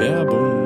Werbung.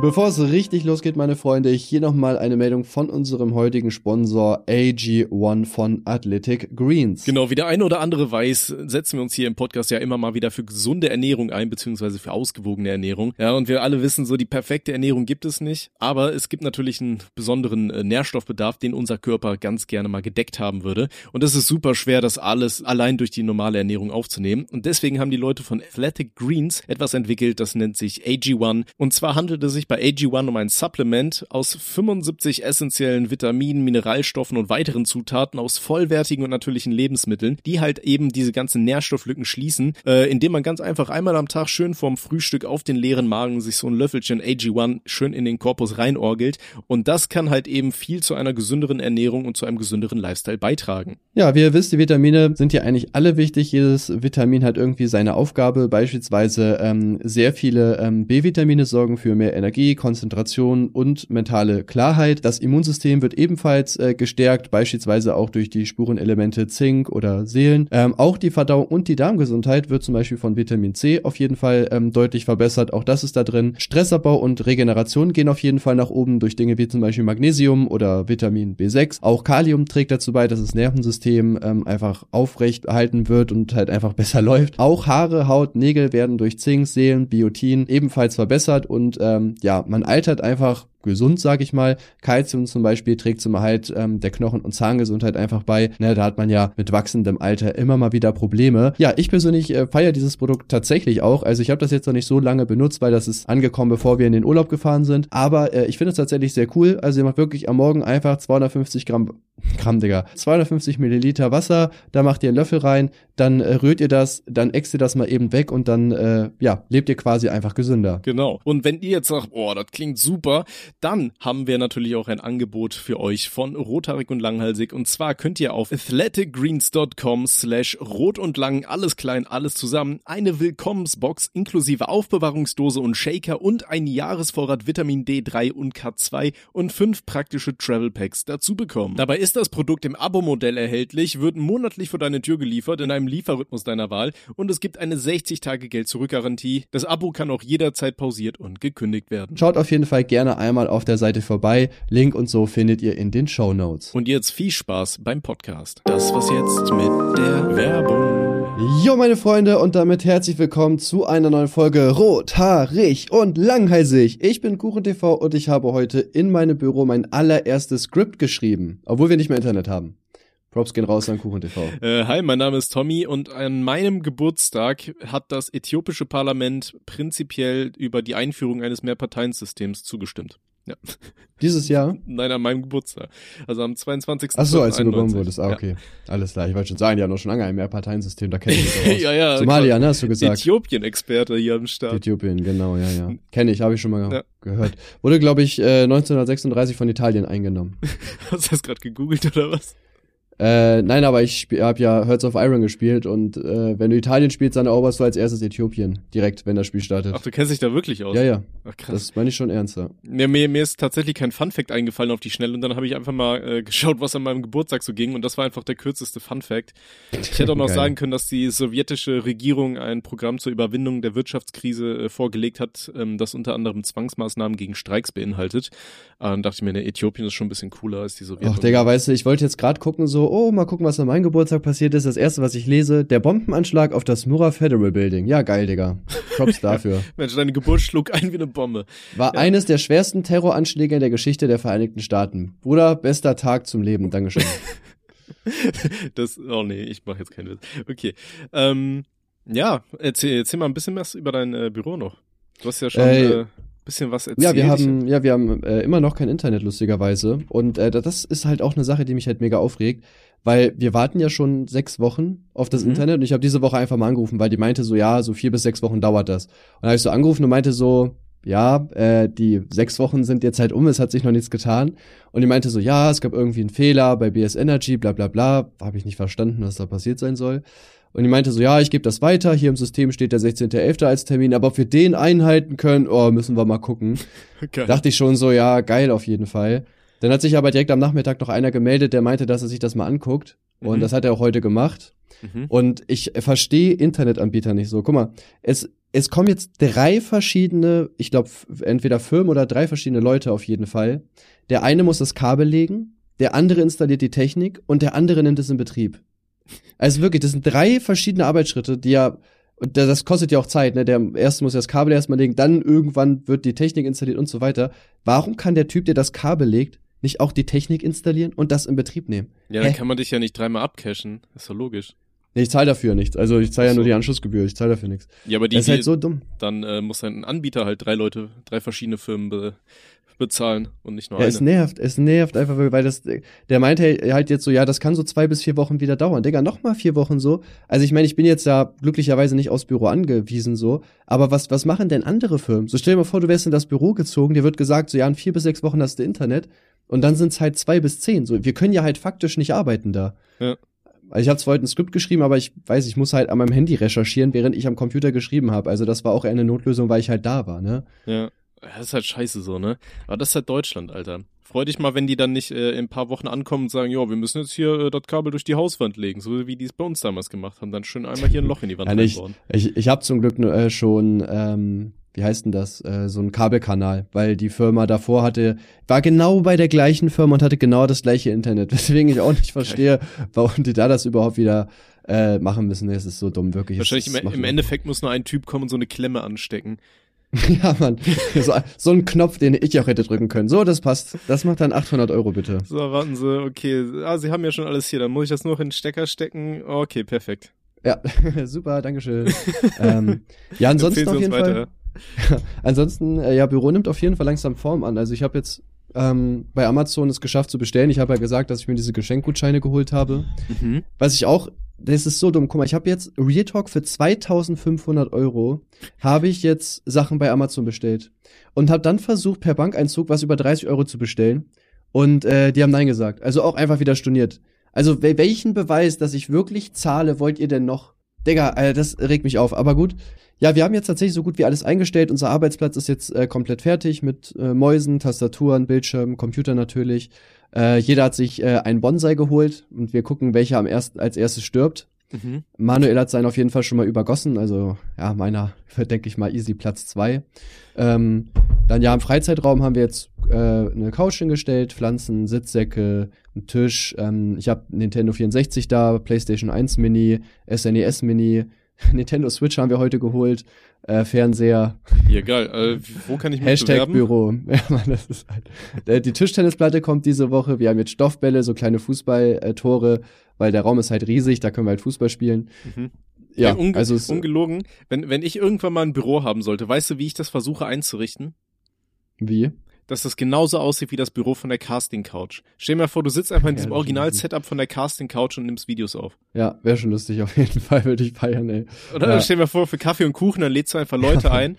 Bevor es richtig losgeht, meine Freunde, hier nochmal eine Meldung von unserem heutigen Sponsor AG1 von Athletic Greens. Genau, wie der eine oder andere weiß, setzen wir uns hier im Podcast ja immer mal wieder für gesunde Ernährung ein, beziehungsweise für ausgewogene Ernährung. Ja, und wir alle wissen so, die perfekte Ernährung gibt es nicht, aber es gibt natürlich einen besonderen äh, Nährstoffbedarf, den unser Körper ganz gerne mal gedeckt haben würde. Und es ist super schwer, das alles allein durch die normale Ernährung aufzunehmen. Und deswegen haben die Leute von Athletic Greens etwas entwickelt, das nennt sich AG1. Und zwar handelt es sich bei AG1 um ein Supplement aus 75 essentiellen Vitaminen, Mineralstoffen und weiteren Zutaten aus vollwertigen und natürlichen Lebensmitteln, die halt eben diese ganzen Nährstofflücken schließen, äh, indem man ganz einfach einmal am Tag schön vorm Frühstück auf den leeren Magen sich so ein Löffelchen AG1 schön in den Korpus reinorgelt und das kann halt eben viel zu einer gesünderen Ernährung und zu einem gesünderen Lifestyle beitragen. Ja, wie ihr wisst, die Vitamine sind ja eigentlich alle wichtig. Jedes Vitamin hat irgendwie seine Aufgabe. Beispielsweise ähm, sehr viele ähm, B-Vitamine sorgen für mehr Energie Energie, Konzentration und mentale Klarheit. Das Immunsystem wird ebenfalls äh, gestärkt, beispielsweise auch durch die Spurenelemente Zink oder Seelen. Ähm, auch die Verdauung und die Darmgesundheit wird zum Beispiel von Vitamin C auf jeden Fall ähm, deutlich verbessert. Auch das ist da drin. Stressabbau und Regeneration gehen auf jeden Fall nach oben durch Dinge wie zum Beispiel Magnesium oder Vitamin B6. Auch Kalium trägt dazu bei, dass das Nervensystem ähm, einfach aufrecht erhalten wird und halt einfach besser läuft. Auch Haare, Haut, Nägel werden durch Zink, Seelen, Biotin ebenfalls verbessert und ähm, ja, ja, man altert einfach gesund, sag ich mal. Kalzium zum Beispiel trägt zum Erhalt ähm, der Knochen- und Zahngesundheit einfach bei. Ne, da hat man ja mit wachsendem Alter immer mal wieder Probleme. Ja, ich persönlich äh, feiere dieses Produkt tatsächlich auch. Also ich habe das jetzt noch nicht so lange benutzt, weil das ist angekommen, bevor wir in den Urlaub gefahren sind. Aber äh, ich finde es tatsächlich sehr cool. Also ihr macht wirklich am Morgen einfach 250 Gramm, Gramm, Digga, 250 Milliliter Wasser, da macht ihr einen Löffel rein, dann äh, rührt ihr das, dann äxt ihr das mal eben weg und dann, äh, ja, lebt ihr quasi einfach gesünder. Genau. Und wenn ihr jetzt sagt, oh, das klingt super, dann haben wir natürlich auch ein Angebot für euch von Rothaarig und Langhalsig. Und zwar könnt ihr auf athleticgreens.com slash rot und lang, alles klein, alles zusammen, eine Willkommensbox inklusive Aufbewahrungsdose und Shaker und ein Jahresvorrat Vitamin D3 und K2 und fünf praktische Travel Packs dazu bekommen. Dabei ist das Produkt im Abo-Modell erhältlich, wird monatlich vor deine Tür geliefert in einem Lieferrhythmus deiner Wahl und es gibt eine 60-Tage-Geld-Zurück-Garantie. Das Abo kann auch jederzeit pausiert und gekündigt werden. Schaut auf jeden Fall gerne einmal auf der Seite vorbei. Link und so findet ihr in den Show Notes. Und jetzt viel Spaß beim Podcast. Das was jetzt mit der Werbung. Jo, meine Freunde, und damit herzlich willkommen zu einer neuen Folge Rothaarig und Langhalsig. Ich bin KuchenTV und ich habe heute in meinem Büro mein allererstes Skript geschrieben, obwohl wir nicht mehr Internet haben. Props gehen raus an KuchenTV. Äh, hi, mein Name ist Tommy und an meinem Geburtstag hat das äthiopische Parlament prinzipiell über die Einführung eines Mehrparteiensystems zugestimmt. Ja. Dieses Jahr? Nein, an meinem Geburtstag. Also am 22. Ach so, als du geboren wurdest. Ah, okay. Ja. Alles klar. Ich wollte schon sagen, die haben doch schon lange ein Mehrparteiensystem, da kenne ich mich aus. ja, ja. Somalia, ne, hast du gesagt. Äthiopien-Experte hier am Start. Äthiopien, genau, ja, ja. Kenne ich, habe ich schon mal ja. gehört. Wurde, glaube ich, äh, 1936 von Italien eingenommen. hast du das gerade gegoogelt oder was? Äh, nein, aber ich habe ja Hearts of Iron gespielt und äh, wenn du Italien spielst, dann eroberst du als erstes Äthiopien direkt, wenn das Spiel startet. Ach, du kennst dich da wirklich aus? Ja, ja. Ach, krass. Das meine ich schon ernster. Ja, mir, mir ist tatsächlich kein Funfact eingefallen auf die Schnelle und dann habe ich einfach mal äh, geschaut, was an meinem Geburtstag so ging und das war einfach der kürzeste Funfact. Ich hätte auch noch sagen können, dass die sowjetische Regierung ein Programm zur Überwindung der Wirtschaftskrise äh, vorgelegt hat, ähm, das unter anderem Zwangsmaßnahmen gegen Streiks beinhaltet. Äh, dann dachte ich mir, ne, Äthiopien ist schon ein bisschen cooler als die Sowjetunion. Ach, Digga, weißt du, ich wollte jetzt gerade gucken, so, oh, mal gucken, was an meinem Geburtstag passiert ist. Das erste, was ich lese, der Bombenanschlag auf das Murrah Federal Building. Ja, geil, Digga. Props dafür. Mensch, deine Geburt schlug ein wie eine Bombe. War ja. eines der schwersten Terroranschläge in der Geschichte der Vereinigten Staaten. Bruder, bester Tag zum Leben. Dankeschön. das, oh nee, ich mache jetzt keinen Witz. Okay. Ähm, ja, erzähl, erzähl mal ein bisschen was über dein äh, Büro noch. Du hast ja schon äh, äh, bisschen was erzählt. Ja, wir haben, ja, wir haben äh, immer noch kein Internet, lustigerweise. Und äh, das ist halt auch eine Sache, die mich halt mega aufregt, weil wir warten ja schon sechs Wochen auf das mhm. Internet und ich habe diese Woche einfach mal angerufen, weil die meinte so, ja, so vier bis sechs Wochen dauert das. Und dann habe ich so angerufen und meinte so, ja, äh, die sechs Wochen sind jetzt halt um, es hat sich noch nichts getan. Und die meinte so, ja, es gab irgendwie einen Fehler bei BS Energy, bla bla bla. Habe ich nicht verstanden, was da passiert sein soll. Und die meinte so, ja, ich gebe das weiter, hier im System steht der 16.11. als Termin, aber ob wir den einhalten können, oh, müssen wir mal gucken. Okay. Dachte ich schon so, ja, geil auf jeden Fall. Dann hat sich aber direkt am Nachmittag noch einer gemeldet, der meinte, dass er sich das mal anguckt. Und Mhm. das hat er auch heute gemacht. Mhm. Und ich verstehe Internetanbieter nicht so. Guck mal, es, es kommen jetzt drei verschiedene, ich glaube, entweder Firmen oder drei verschiedene Leute auf jeden Fall. Der eine muss das Kabel legen, der andere installiert die Technik und der andere nimmt es in Betrieb. Also wirklich, das sind drei verschiedene Arbeitsschritte, die ja, und da- das kostet ja auch Zeit, ne? Der erste muss ja das Kabel erstmal legen, dann irgendwann wird die Technik installiert und so weiter. Warum kann der Typ, der das Kabel legt, nicht auch die Technik installieren und das in Betrieb nehmen? Ja, dann Hä? kann man dich ja nicht dreimal abcashen. Ist doch logisch. Nee, ich zahle dafür nichts. Also ich zahle ja so. nur die Anschlussgebühr, ich zahle dafür nichts. Ja, aber die, Das ist halt so dumm. dann äh, muss ein Anbieter halt drei Leute, drei verschiedene Firmen be bezahlen und nicht nur Ja, eine. es nervt, es nervt einfach, weil das, der meinte halt jetzt so, ja, das kann so zwei bis vier Wochen wieder dauern. Digga, noch mal vier Wochen so. Also ich meine, ich bin jetzt da glücklicherweise nicht aufs Büro angewiesen so, aber was, was machen denn andere Firmen? So stell dir mal vor, du wärst in das Büro gezogen, dir wird gesagt, so ja, in vier bis sechs Wochen hast du Internet und dann sind es halt zwei bis zehn. So, wir können ja halt faktisch nicht arbeiten da. Ja. Also ich habe zwar heute ein Skript geschrieben, aber ich weiß, ich muss halt an meinem Handy recherchieren, während ich am Computer geschrieben habe. Also das war auch eher eine Notlösung, weil ich halt da war, ne? Ja. Das ist halt scheiße so, ne? Aber das ist halt Deutschland, Alter. Freu dich mal, wenn die dann nicht äh, in ein paar Wochen ankommen und sagen, ja, wir müssen jetzt hier äh, das Kabel durch die Hauswand legen, so wie die es bei uns damals gemacht haben. Dann schön einmal hier ein Loch in die Wand Ja, reinbauen. Ich, ich habe zum Glück nur, äh, schon, ähm, wie heißt denn das, äh, so ein Kabelkanal, weil die Firma davor hatte, war genau bei der gleichen Firma und hatte genau das gleiche Internet, weswegen ich auch nicht verstehe, warum die da das überhaupt wieder äh, machen müssen. Es ist so dumm, wirklich. Wahrscheinlich im, macht im mir- Endeffekt muss nur ein Typ kommen und so eine Klemme anstecken. ja, Mann. So, so ein Knopf, den ich auch hätte drücken können. So, das passt. Das macht dann 800 Euro, bitte. So, warten Sie, okay, ah, Sie haben ja schon alles hier, dann muss ich das nur noch in den Stecker stecken. Okay, perfekt. Ja, super, Dankeschön. ähm, ja, ansonsten auf jeden Fall. Ansonsten, äh, ja, Büro nimmt auf jeden Fall langsam Form an. Also ich habe jetzt ähm, bei Amazon es geschafft zu bestellen. Ich habe ja gesagt, dass ich mir diese Geschenkgutscheine geholt habe. Mhm. Was ich auch, das ist so dumm. Guck mal, ich habe jetzt Real Talk für 2500 Euro habe ich jetzt Sachen bei Amazon bestellt und habe dann versucht per Bankeinzug was über 30 Euro zu bestellen und äh, die haben nein gesagt. Also auch einfach wieder storniert. Also wel- welchen Beweis, dass ich wirklich zahle, wollt ihr denn noch? Digga, Alter, das regt mich auf. Aber gut. Ja, wir haben jetzt tatsächlich so gut wie alles eingestellt. Unser Arbeitsplatz ist jetzt äh, komplett fertig mit äh, Mäusen, Tastaturen, Bildschirm, Computer natürlich. Äh, jeder hat sich äh, einen Bonsai geholt und wir gucken, welcher am erst, als erstes stirbt. Mhm. Manuel hat seinen auf jeden Fall schon mal übergossen, also ja, meiner wird, denke ich mal, easy Platz zwei. Ähm, dann ja, im Freizeitraum haben wir jetzt äh, eine Couch hingestellt, Pflanzen, Sitzsäcke, einen Tisch. Ähm, ich habe Nintendo 64 da, PlayStation 1 Mini, SNES Mini, Nintendo Switch haben wir heute geholt, äh, Fernseher, Ja, geil. Äh, wo kann ich mich Hashtag bewerben? Büro. Ja, Mann, das ist halt. Äh, Die Tischtennisplatte kommt diese Woche. Wir haben jetzt Stoffbälle, so kleine Fußballtore, weil der Raum ist halt riesig, da können wir halt Fußball spielen. Mhm. Ja, Ey, also es, ungelogen, wenn, wenn ich irgendwann mal ein Büro haben sollte, weißt du, wie ich das versuche einzurichten? wie? Dass das genauso aussieht wie das Büro von der Casting Couch. Stell dir mal vor, du sitzt einfach in Ja, diesem das Original-Setup von der Casting Couch und nimmst Videos auf. Ja, wäre schon lustig, auf jeden Fall würde ich feiern, ey. Oder Ja. stell dir mal vor, für Kaffee und Kuchen, dann lädst du einfach Leute ein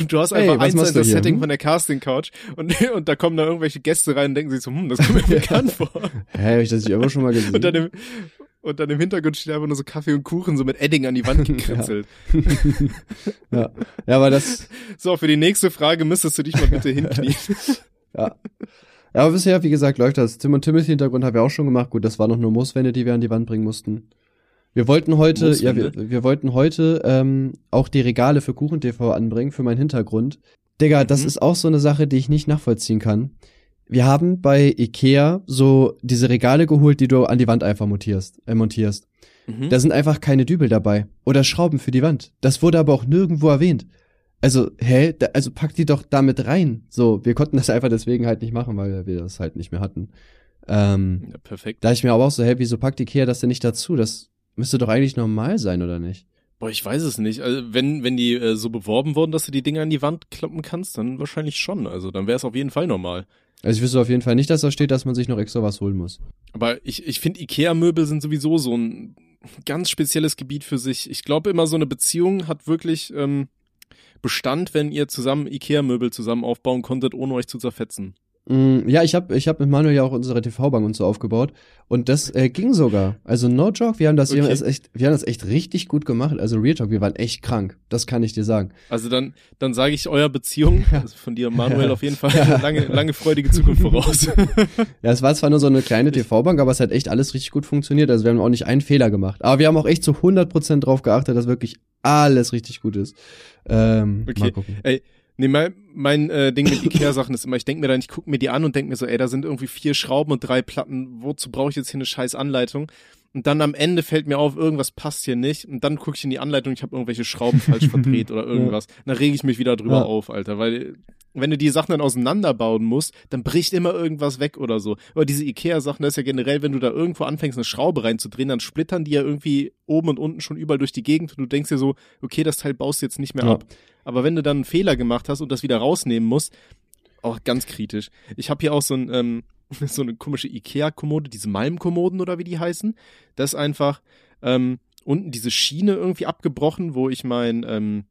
und du hast einfach was eins das hier, Setting hm? von der Casting Couch und, und da kommen da irgendwelche Gäste rein und denken sich so, hm, das kommt mir bekannt vor. Hä, hab ich das nicht immer schon mal gesehen? Und dann im, und dann im Hintergrund steht einfach nur so Kaffee und Kuchen so mit Edding an die Wand gekritzelt. ja. ja, aber das, So, für die nächste Frage müsstest du dich mal bitte hinknien. ja. Ja, aber bisher, wie gesagt, läuft das. Tim und Timothy Hintergrund haben wir auch schon gemacht. Gut, das war noch nur Mooswände, die wir an die Wand bringen mussten. Wir wollten heute, ja, wir, wir wollten heute ähm, auch die Regale für KuchenTV anbringen, für meinen Hintergrund. Digga, das Mhm. ist auch so eine Sache, die ich nicht nachvollziehen kann. Wir haben bei Ikea so diese Regale geholt, die du an die Wand einfach montierst. Äh, montierst. Mhm. Da sind einfach keine Dübel dabei. Oder Schrauben für die Wand. Das wurde aber auch nirgendwo erwähnt. Also, hä? Da, also pack die doch damit rein. So, wir konnten das einfach deswegen halt nicht machen, weil wir das halt nicht mehr hatten. Ähm, ja, perfekt. da ich mir aber auch so, hä, wieso packt Ikea das denn nicht dazu? Das müsste doch eigentlich normal sein, oder nicht? Boah, ich weiß es nicht. Also, wenn, wenn die äh, so beworben wurden, dass du die Dinger an die Wand kloppen kannst, dann wahrscheinlich schon. Also, dann wäre es auf jeden Fall normal. Also ich wüsste auf jeden Fall nicht, dass da steht, dass man sich noch extra was holen muss. Aber ich, ich finde, Ikea-Möbel sind sowieso so ein ganz spezielles Gebiet für sich. Ich glaube immer, so eine Beziehung hat wirklich ähm, Bestand, wenn ihr zusammen Ikea-Möbel zusammen aufbauen konntet, ohne euch zu zerfetzen. Mm, ja, ich habe ich hab mit Manuel ja auch unsere TV-Bank und so aufgebaut und das äh, ging sogar. Also no joke, wir haben das, okay. wir haben das echt, wir haben das echt richtig gut gemacht. Also Real Talk, wir waren echt krank. Das kann ich dir sagen. Also dann, dann sage ich eurer Beziehung, also von dir Manuel auf jeden Fall eine lange, lange freudige Zukunft voraus. ja, es war zwar nur so eine kleine TV-Bank, aber es hat echt alles richtig gut funktioniert. Also wir haben auch nicht einen Fehler gemacht. Aber wir haben auch echt zu 100% drauf geachtet, dass wirklich alles richtig gut ist. Ähm, okay. Mal gucken. Ey, Nee, mein, mein äh, Ding mit Ikea-Sachen ist immer, ich denke mir dann, ich gucke mir die an und denke mir so, ey, da sind irgendwie vier Schrauben und drei Platten, wozu brauche ich jetzt hier eine scheiß Anleitung? Und dann am Ende fällt mir auf, irgendwas passt hier nicht. Und dann gucke ich in die Anleitung, ich habe irgendwelche Schrauben falsch verdreht oder irgendwas. Ja. Dann rege ich mich wieder drüber ja. auf, Alter. Weil wenn du die Sachen dann auseinanderbauen musst, dann bricht immer irgendwas weg oder so. Aber diese Ikea-Sachen, das ist ja generell, wenn du da irgendwo anfängst, eine Schraube reinzudrehen, dann splittern die ja irgendwie oben und unten schon überall durch die Gegend. Und du denkst dir so, okay, das Teil baust du jetzt nicht mehr ja. ab. Aber wenn du dann einen Fehler gemacht hast und das wieder rausnehmen musst, auch ganz kritisch. Ich habe hier auch so ein ähm, so eine komische Ikea-Kommode, diese Malmkommoden oder wie die heißen. Das ist einfach ähm, unten diese Schiene irgendwie abgebrochen, wo ich mein ähm,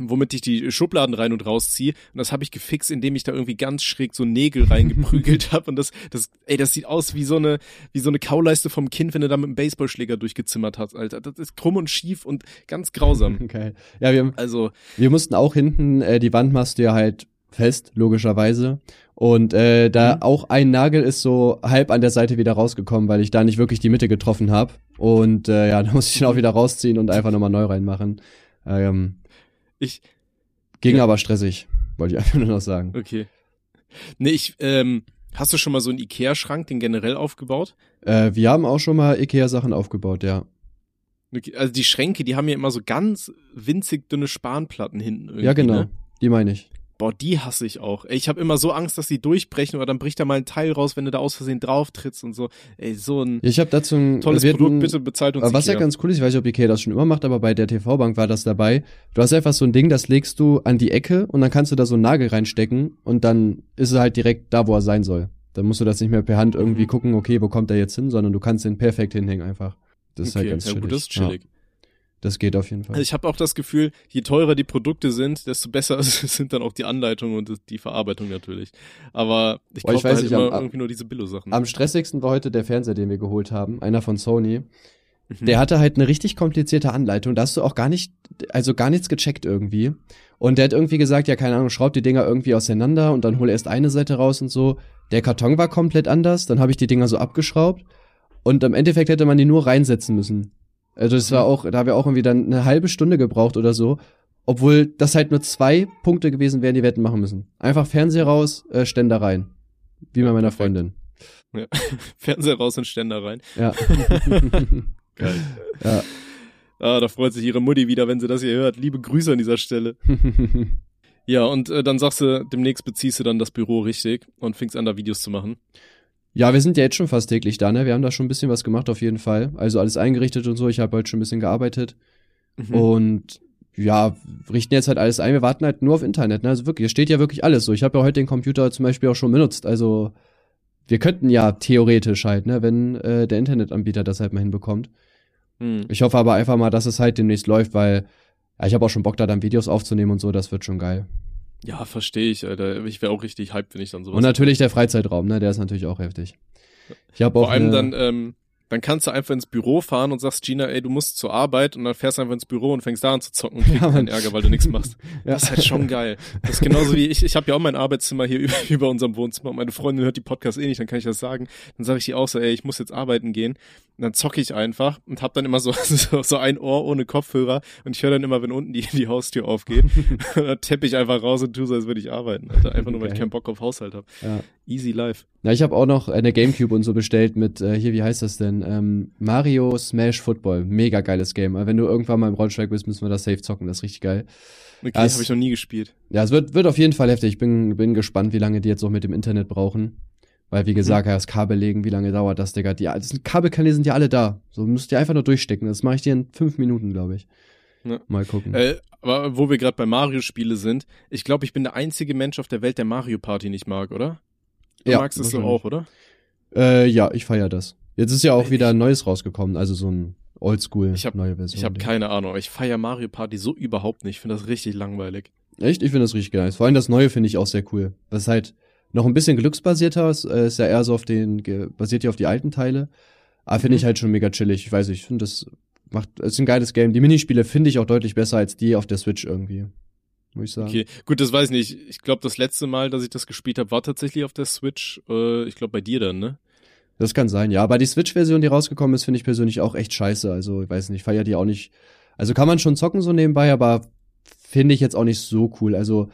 womit ich die Schubladen rein und rausziehe. Und das habe ich gefixt, indem ich da irgendwie ganz schräg so Nägel reingeprügelt habe. Und das, das, ey, das sieht aus wie so eine, wie so eine Kauleiste vom Kind, wenn er da mit einem Baseballschläger durchgezimmert hat, Alter. Das ist krumm und schief und ganz grausam. Okay. Ja, wir, also, wir mussten auch hinten, äh, die Wand machst du ja halt fest, logischerweise. Und äh, da mhm. auch ein Nagel ist so halb an der Seite wieder rausgekommen, weil ich da nicht wirklich die Mitte getroffen habe. Und äh, ja, da muss ich ihn auch wieder rausziehen und einfach nochmal neu reinmachen. Ähm, ich. Ging ja. aber stressig, wollte ich einfach nur noch sagen. Okay. Nee, ich, ähm, hast du schon mal so einen Ikea-Schrank, den generell aufgebaut? Äh, wir haben auch schon mal Ikea-Sachen aufgebaut, ja. Also die Schränke, die haben ja immer so ganz winzig dünne Spanplatten hinten irgendwie. Ja, genau. Ne? Die meine ich. Boah, die hasse ich auch. Ich habe immer so Angst, dass die durchbrechen oder dann bricht da mal ein Teil raus, wenn du da aus Versehen drauf trittst und so. Ey, so ein Ich habe dazu ein tolles Produkt, bitte bezahlt uns. Was Ikea. ja ganz cool ist, ich weiß nicht, ob Ikea das schon immer macht, aber bei der TV-Bank war das dabei. Du hast einfach so ein Ding, das legst du an die Ecke und dann kannst du da so einen Nagel reinstecken und dann ist er halt direkt da, wo er sein soll. Dann musst du das nicht mehr per Hand irgendwie mhm. gucken, okay, wo kommt er jetzt hin, sondern du kannst den perfekt hinhängen einfach. Das ist halt okay, halt ganz ja, chillig. Gut, das ist chillig. Ja. Das geht auf jeden Fall. Also ich habe auch das Gefühl, je teurer die Produkte sind, desto besser sind dann auch die Anleitungen und die Verarbeitung natürlich. Aber ich kaufe halt nicht, immer am, irgendwie nur diese Billo-Sachen. Am stressigsten war heute der Fernseher, den wir geholt haben, einer von Sony. Mhm. Der hatte halt eine richtig komplizierte Anleitung. Da hast du auch gar nicht, also gar nichts gecheckt irgendwie. Und der hat irgendwie gesagt, ja, keine Ahnung, schraub die Dinger irgendwie auseinander und dann hol erst eine Seite raus und so. Der Karton war komplett anders, dann habe ich die Dinger so abgeschraubt und im Endeffekt hätte man die nur reinsetzen müssen. Also das war mhm. auch, da haben wir auch irgendwie dann eine halbe Stunde gebraucht oder so. Obwohl das halt nur zwei Punkte gewesen wären, die wir hätten machen müssen. Einfach Fernseher raus, äh, Ständer rein. Wie bei meiner Freundin. Ja. Fernseher raus und Ständer rein. Ja. Geil. Ja. Ah, da freut sich ihre Mutti wieder, wenn sie das hier hört. Liebe Grüße an dieser Stelle. ja, und äh, dann sagst du, demnächst beziehst du dann das Büro richtig und fängst an, da Videos zu machen. Ja, wir sind ja jetzt schon fast täglich da, ne? Wir haben da schon ein bisschen was gemacht auf jeden Fall. Also alles eingerichtet und so. Ich habe heute schon ein bisschen gearbeitet. Mhm. Und ja, richten jetzt halt alles ein. Wir warten halt nur auf Internet, ne? Also wirklich, es steht ja wirklich alles so. Ich habe ja heute den Computer zum Beispiel auch schon benutzt. Also wir könnten ja theoretisch halt, ne, wenn äh, der Internetanbieter das halt mal hinbekommt. Mhm. Ich hoffe aber einfach mal, dass es halt demnächst läuft, weil ja, ich habe auch schon Bock da dann Videos aufzunehmen und so, das wird schon geil. Ja, verstehe ich, Alter. Ich wäre auch richtig hyped, wenn ich dann sowas. Und natürlich der Freizeitraum, ne? Der ist natürlich auch heftig. Ich habe auch. Vor allem dann, ähm, dann kannst du einfach ins Büro fahren und sagst, Gina, ey, du musst zur Arbeit und dann fährst du einfach ins Büro und fängst da an zu zocken und kriegst ja, keinen Ärger, weil du nichts machst. ja. Das ist halt schon geil. Das ist genauso wie ich, ich habe ja auch mein Arbeitszimmer hier über, über unserem Wohnzimmer. Meine Freundin hört die Podcast eh nicht, dann kann ich das sagen. Dann sage ich ihr auch so, ey, ich muss jetzt arbeiten gehen. Und dann zocke ich einfach und hab dann immer so, so, so ein Ohr ohne Kopfhörer und ich höre dann immer, wenn unten die, die Haustür aufgeht. dann teppe ich einfach raus und tu so, als würde ich arbeiten. Alter. Einfach nur, weil okay. ich keinen Bock auf Haushalt habe. Ja. Easy life. Na, ich habe auch noch eine Gamecube und so bestellt mit, äh, hier, wie heißt das denn? Ähm, Mario Smash Football. Mega geiles Game. Aber wenn du irgendwann mal im Rollschlag bist, müssen wir das safe zocken. Das ist richtig geil. Okay, habe ich noch nie gespielt. Ja, es wird, wird auf jeden Fall heftig. Ich bin, bin gespannt, wie lange die jetzt auch mit dem Internet brauchen. Weil, wie gesagt, mhm. das Kabel legen, wie lange dauert das, Digga? Die das Kabelkanäle sind ja alle da. So musst du einfach nur durchstecken. Das mache ich dir in fünf Minuten, glaube ich. Ja. Mal gucken. Äh, aber wo wir gerade bei Mario-Spiele sind, ich glaube, ich bin der einzige Mensch auf der Welt, der Mario Party nicht mag, oder? Du ja, magst es so auch, oder? Äh, ja, ich feier das. Jetzt ist ja auch wieder ein neues rausgekommen, also so ein Oldschool ich hab, neue Version. Ich habe keine Ahnung, ich feier Mario Party so überhaupt nicht. Ich finde das richtig langweilig. Echt? Ich finde das richtig geil. Vor allem das neue finde ich auch sehr cool. Ist halt noch ein bisschen glücksbasierter, ist, äh, ist ja eher so auf den, basiert ja auf die alten Teile. Aber finde ich Mhm. halt schon mega chillig. Ich weiß nicht, ich finde das macht, ist ein geiles Game. Die Minispiele finde ich auch deutlich besser als die auf der Switch irgendwie. Muss ich sagen. Okay, gut, das weiß ich nicht. Ich glaube, das letzte Mal, dass ich das gespielt habe, war tatsächlich auf der Switch. Äh, ich glaube, bei dir dann, ne? Das kann sein, ja. Aber die Switch-Version, die rausgekommen ist, finde ich persönlich auch echt scheiße. Also, ich weiß nicht, feier die auch nicht. Also kann man schon zocken so nebenbei, aber finde ich jetzt auch nicht so cool. Also,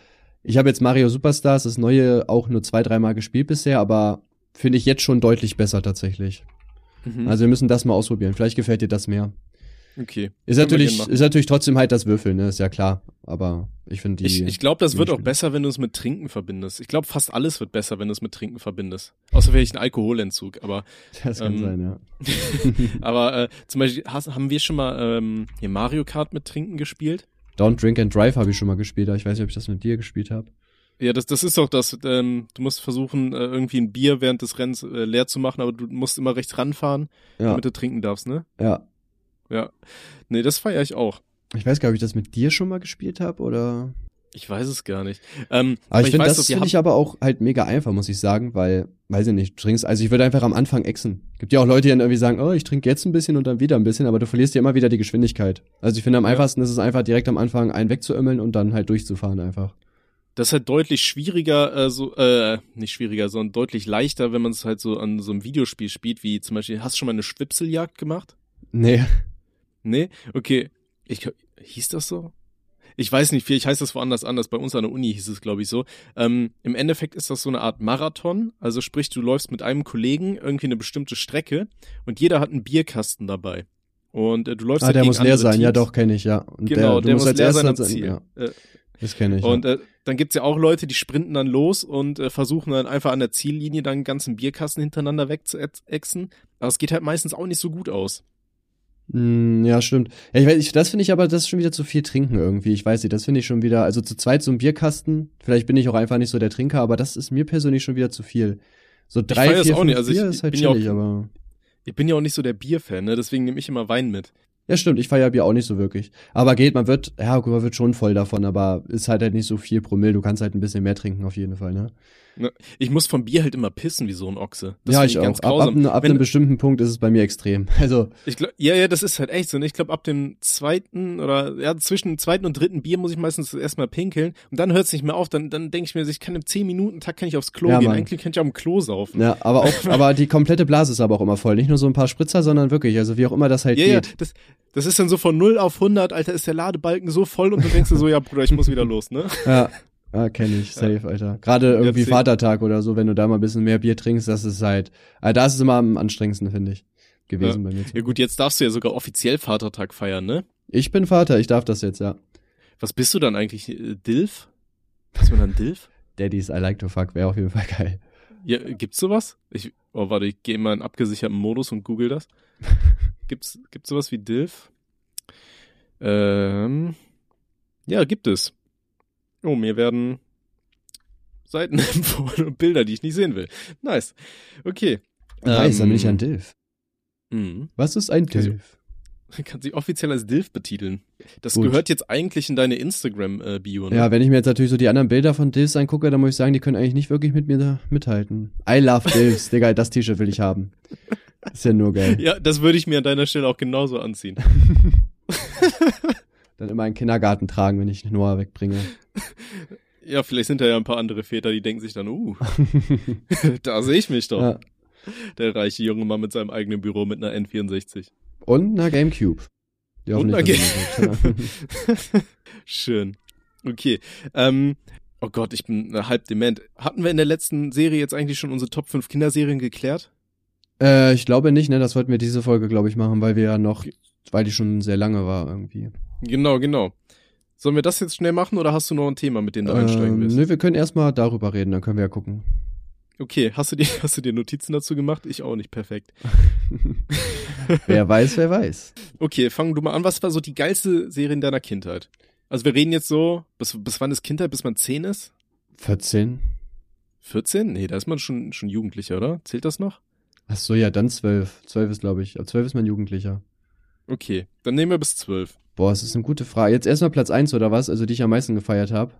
ich habe jetzt Mario Superstars, das neue, auch nur zwei, dreimal gespielt bisher, aber finde ich jetzt schon deutlich besser tatsächlich. Mhm. Also wir müssen das mal ausprobieren. Vielleicht gefällt dir das mehr. okay. Ist Können natürlich, ist natürlich trotzdem halt das Würfeln, ne? Ist ja klar. Aber ich finde die. Ich, ich glaube, das wird auch besser, wenn du es mit Trinken verbindest. Ich glaube, fast alles wird besser, wenn du es mit Trinken verbindest. Außer vielleicht ein Alkoholentzug. Aber, das kann ähm, sein, ja. aber äh, zum Beispiel hast, haben wir schon mal ähm, hier Mario Kart mit Trinken gespielt. Don't Drink and Drive habe ich schon mal gespielt, aber ich weiß nicht, ob ich das mit dir gespielt habe. Ja, das, das ist doch das. Ähm, du musst versuchen, äh, irgendwie ein Bier während des Rennens äh, leer zu machen, aber du musst immer rechts ranfahren, Ja, damit du trinken darfst, ne? ja. Ja. Nee, das feiere ich auch. Ich weiß gar nicht, ob ich das mit dir schon mal gespielt habe oder. Ich weiß es gar nicht. Ähm, Aber ich finde, das finde ich aber auch halt mega einfach, muss ich sagen, weil, weiß ich nicht, du trinkst, also ich würde einfach am Anfang exen. Gibt ja auch Leute, die dann irgendwie sagen, oh, ich trinke jetzt ein bisschen und dann wieder ein bisschen, aber du verlierst ja immer wieder die Geschwindigkeit. Also ich finde am Ja. einfachsten ist es einfach direkt am Anfang einen wegzuömmeln und dann halt durchzufahren einfach. Das ist halt deutlich schwieriger, äh, so, äh, nicht schwieriger, sondern deutlich leichter, wenn man es halt so an so einem Videospiel spielt, wie zum Beispiel, hast du schon mal eine Schwipseljagd gemacht? Nee. Nee? Okay. Ich, hieß das so? Ich weiß nicht, vielleicht heißt das woanders anders. Bei uns an der Uni hieß es, glaube ich, so. Ähm, Im Endeffekt ist das so eine Art Marathon. Also sprich, du läufst mit einem Kollegen irgendwie eine bestimmte Strecke und jeder hat einen Bierkasten dabei. Und äh, du läufst Ah, halt der muss leer sein, ja Teams. doch, kenne ich, ja. Und Genau, der, musst muss als leer sein am erstes- Ziel. Ja, Äh, das kenne ich. und ja. äh, dann gibt's ja auch Leute, die sprinten dann los und äh, versuchen dann einfach an der Ziellinie dann einen ganzen Bierkasten hintereinander wegzuexen. Aber es geht halt meistens auch nicht so gut aus. Mm, Ja, stimmt. Ja, ich weiß, ich, das finde ich aber, das ist schon wieder zu viel trinken irgendwie. Ich weiß nicht, das finde ich schon wieder, also zu zweit so ein Bierkasten, vielleicht bin ich auch einfach nicht so der Trinker, aber das ist mir persönlich schon wieder zu viel. So drei, das vier, auch fünf nicht. Also ich- Bier ich ist halt bin ja auch- chillig, aber. Ich bin ja auch nicht so der Bierfan, ne? deswegen nehme ich immer Wein mit. Ja, stimmt, ich feiere Bier auch nicht so wirklich. Aber geht, man wird, ja, man wird schon voll davon, aber ist halt halt nicht so viel Promille. Du kannst halt ein bisschen mehr trinken auf jeden Fall, ne? Ich muss vom Bier halt immer pissen wie so ein Ochse. Das ja, find ich auch. ganz Ab, ab, ne- ab Wenn- einem bestimmten Punkt ist es bei mir extrem. Also, Ich glaub, ja, ja, das ist halt echt so. ne? Ich glaube, ab dem zweiten oder ja, zwischen dem zweiten und dritten Bier muss ich meistens erstmal pinkeln und dann hört es nicht mehr auf. Dann, dann denke ich mir, ich kann im 10 Minuten Tag kann ich aufs Klo Ja, gehen. Mann. Eigentlich kann ich auch im Klo saufen. ja, aber auch, aber die komplette Blase ist aber auch immer voll. Nicht nur so ein paar Spritzer, sondern wirklich, also wie auch immer das halt Ja, ja, geht. das, das ist dann so von 0 auf 100, Alter, ist der Ladebalken so voll und du denkst dir so, ja, Bruder, ich muss wieder los, ne? Ja, ja kenne ich, safe, Alter. Gerade irgendwie Erzähl. Vatertag oder so, wenn du da mal ein bisschen mehr Bier trinkst, das ist halt, äh, da ist es immer am anstrengendsten, finde ich, gewesen bei mir. Ja gut, jetzt darfst du ja sogar offiziell Vatertag feiern, ne? Ich bin Vater, ich darf das jetzt, ja. Was bist du dann eigentlich? Äh, Dilf? Ist man dann Dilf? Daddies I like to fuck wäre auf jeden Fall geil. Ja, gibt's sowas? Ich, oh, warte, ich gehe mal in abgesicherten Modus und google das. Gibt's, gibt's sowas wie Dilf? Ähm, ja, gibt es. Oh, mir werden Seiten empfohlen und Bilder, die ich nicht sehen will. Nice. Okay. Nice, dann bin ich Ähm, ein Dilf. Mhm. Was ist ein Also- Dilf? Kann sie offiziell als Dilf betiteln. Das Gut. gehört jetzt eigentlich in deine Instagram-Bio, ne? Ja, wenn ich mir jetzt natürlich so die anderen Bilder von Dilfs angucke, dann muss ich sagen, die können eigentlich nicht wirklich mit mir da mithalten. I love Dilfs, Digga, das T-Shirt will ich haben. Ist ja nur geil. Ja, das würde ich mir an deiner Stelle auch genauso anziehen. Dann immer einen Kindergarten tragen, wenn ich Noah wegbringe. Ja, vielleicht sind da ja ein paar andere Väter, die denken sich dann, uh, da sehe ich mich doch. ja. Der reiche junge Mann mit seinem eigenen Büro mit einer N64. Und einer Gamecube. Die Und einer wird. Schön. Okay. Ähm, oh Gott, ich bin äh, halb dement. Hatten wir in der letzten Serie jetzt eigentlich schon unsere Top 5 Kinderserien geklärt? äh, ich glaube nicht, ne? Das wollten wir diese Folge, glaube ich, machen, weil wir ja noch, weil die schon sehr lange war irgendwie. Genau, genau. Sollen wir das jetzt schnell machen oder hast du noch ein Thema, mit dem du einsteigen Ähm, willst? nö, wir können erstmal darüber reden, dann können wir ja gucken. Okay, hast du, dir, hast du dir Notizen dazu gemacht? Ich auch nicht, perfekt. wer weiß, wer weiß. Okay, fang du mal an. Was war so die geilste Serie in deiner Kindheit? Also wir reden jetzt so, bis, bis wann ist Kindheit, bis man 10 ist? 14? 14? Nee, da ist man schon, schon Jugendlicher, oder? Zählt das noch? Ach so, ja, dann 12. 12 ist, glaube ich. Ab 12 ist man Jugendlicher. Okay, dann nehmen wir bis 12. Boah, das ist eine gute Frage. Jetzt erstmal Platz 1 oder was? Also, die ich am meisten gefeiert habe.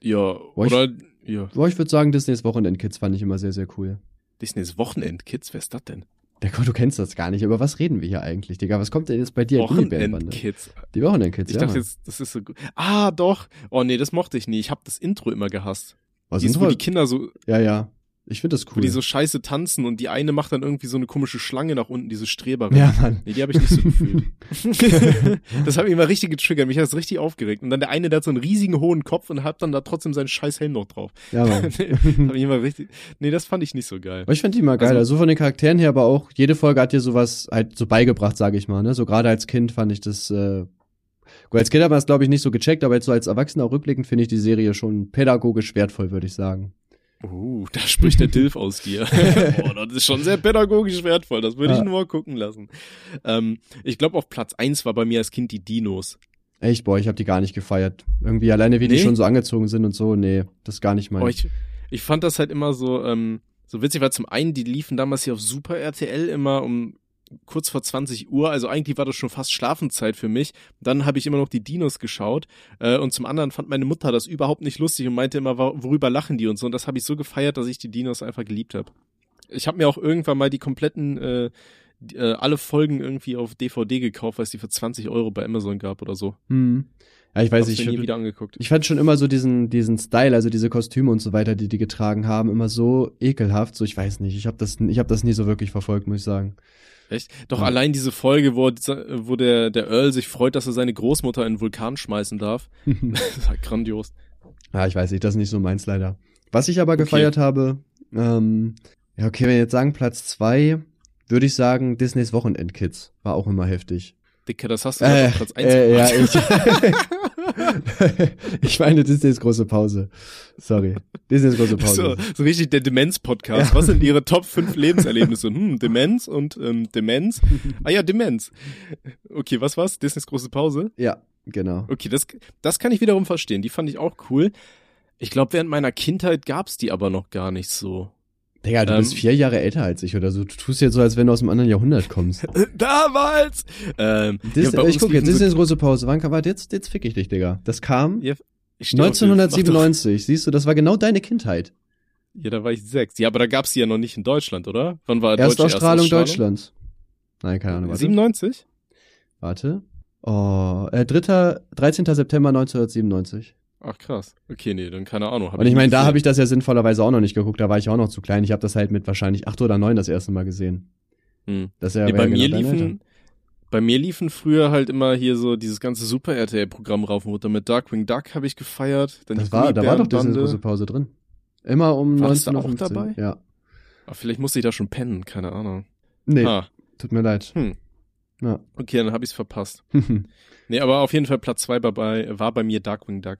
Ja, Boah, ich- oder Ja. Boah, ich würde sagen, Disneys Wochenend-Kids fand ich immer sehr, sehr cool. Disneys Wochenend-Kids, wer ist das denn? Der Gott, du kennst das gar nicht. Über was reden wir hier eigentlich, Digga? Was kommt denn jetzt bei dir? Wochenend-Kids. Die Wochenend-Kids, ja. Ich dachte jetzt, das ist so gut. Ah, doch. Oh nee, das mochte ich nie. Ich habe das Intro immer gehasst. Was Dies, wo die Kinder so. Ja, ja. Ich finde das cool. Wo die so scheiße tanzen und die eine macht dann irgendwie so eine komische Schlange nach unten, diese Streberin. Ja, Mann. Nee, die habe ich nicht so gefühlt. das hat mich immer richtig getriggert. Mich hat das richtig aufgeregt. Und dann der eine, der hat so einen riesigen hohen Kopf und hat dann da trotzdem seinen scheiß Helm noch drauf. Ja, Mann. nee, hab ich immer richtig, nee, das fand ich nicht so geil. Aber ich fand die immer geil. Also, also von den Charakteren her, aber auch jede Folge hat dir sowas halt so beigebracht, sage ich mal. Ne? So gerade als Kind fand ich das äh, Gut, als Kind hat man das, glaube ich, nicht so gecheckt, aber jetzt so als Erwachsener rückblickend finde ich die Serie schon pädagogisch wertvoll, würde ich sagen. Uh, da spricht der Dilf aus dir. Boah, das ist schon sehr pädagogisch wertvoll. Das würde ich nur mal gucken lassen. Ähm, ich glaube, auf Platz eins war bei mir als Kind die Dinos. Echt, boah, ich habe die gar nicht gefeiert. Irgendwie alleine, wie nee? die schon so angezogen sind und so, nee, das gar nicht mein. Boah, ich, ich fand das halt immer so, ähm, so witzig, weil zum einen, die liefen damals hier auf Super RTL immer um kurz vor 20 Uhr, also eigentlich war das schon fast Schlafenszeit für mich. Dann habe ich immer noch die Dinos geschaut äh, und zum anderen fand meine Mutter das überhaupt nicht lustig und meinte immer, worüber lachen die und so. Und das habe ich so gefeiert, dass ich die Dinos einfach geliebt habe. Ich habe mir auch irgendwann mal die kompletten äh, die, äh, alle Folgen irgendwie auf DVD gekauft, weil es die für 20 Euro bei Amazon gab oder so. Hm. Ja, ich weiß, ich, nie wieder angeguckt. ich fand schon immer so diesen, diesen Style, also diese Kostüme und so weiter, die die getragen haben, immer so ekelhaft. So, ich weiß nicht, ich habe das, ich habe das nie so wirklich verfolgt, muss ich sagen. Echt? Doch ja. allein diese Folge, wo, wo der, der Earl sich freut, dass er seine Großmutter in den Vulkan schmeißen darf. das halt grandios. Ja, ich weiß nicht, das ist nicht so meins leider. Was ich aber gefeiert okay. habe, ähm, ja, okay, wenn wir jetzt sagen Platz zwei, würde ich sagen Disneys Wochenendkids. War auch immer heftig. Dicke, das hast du äh, auf Platz eins äh, Ja, ich, meine Disneys große Pause. Sorry. Disneys große Pause. So, so richtig der Demenz-Podcast. Ja. Was sind Ihre Top 5 Lebenserlebnisse? Hm, Demenz und ähm, Demenz. Ah ja, Demenz. Okay, was war's? Disneys große Pause? Ja, genau. Okay, das, das kann ich wiederum verstehen. Die fand ich auch cool. Ich glaube, während meiner Kindheit gab's die aber noch gar nicht so. Digga, du ähm, bist vier Jahre älter als ich oder so. Du tust jetzt so, als wenn du aus einem anderen Jahrhundert kommst. Damals! Ähm, Dis ja, ich guck jetzt, das ist eine große Pause. Wann warte, jetzt, jetzt fick ich dich, Digga. Das kam ja, 1997. Siehst du, das war genau deine Kindheit. Ja, da war ich sechs. Ja, aber da gab's die ja noch nicht in Deutschland, oder? Wann war Erstausstrahlung Deutschlands? Nein, keine Ahnung. Warte. 97? Warte. Oh, äh, 3. 13. September 1997. Ach krass. Okay, nee, dann keine Ahnung. Hab und ich meine, da habe ich das ja sinnvollerweise auch noch nicht geguckt. Da war ich auch noch zu klein. Ich habe das halt mit wahrscheinlich acht oder neun das erste Mal gesehen. Hm. Das ja, nee, bei mir genau liefen, bei mir liefen früher halt immer hier so dieses ganze Super RTL Programm rauf und runter mit Darkwing Duck habe ich gefeiert. Dann das war, da war doch diese große Pause drin. Immer um war 19 Uhr. auch dabei? Ja. Aber vielleicht musste ich da schon pennen, keine Ahnung. Nee. Ah. Tut mir leid. Hm. Ja. Okay, dann habe ich's verpasst. nee, aber auf jeden Fall Platz zwei bei, war bei mir Darkwing Duck.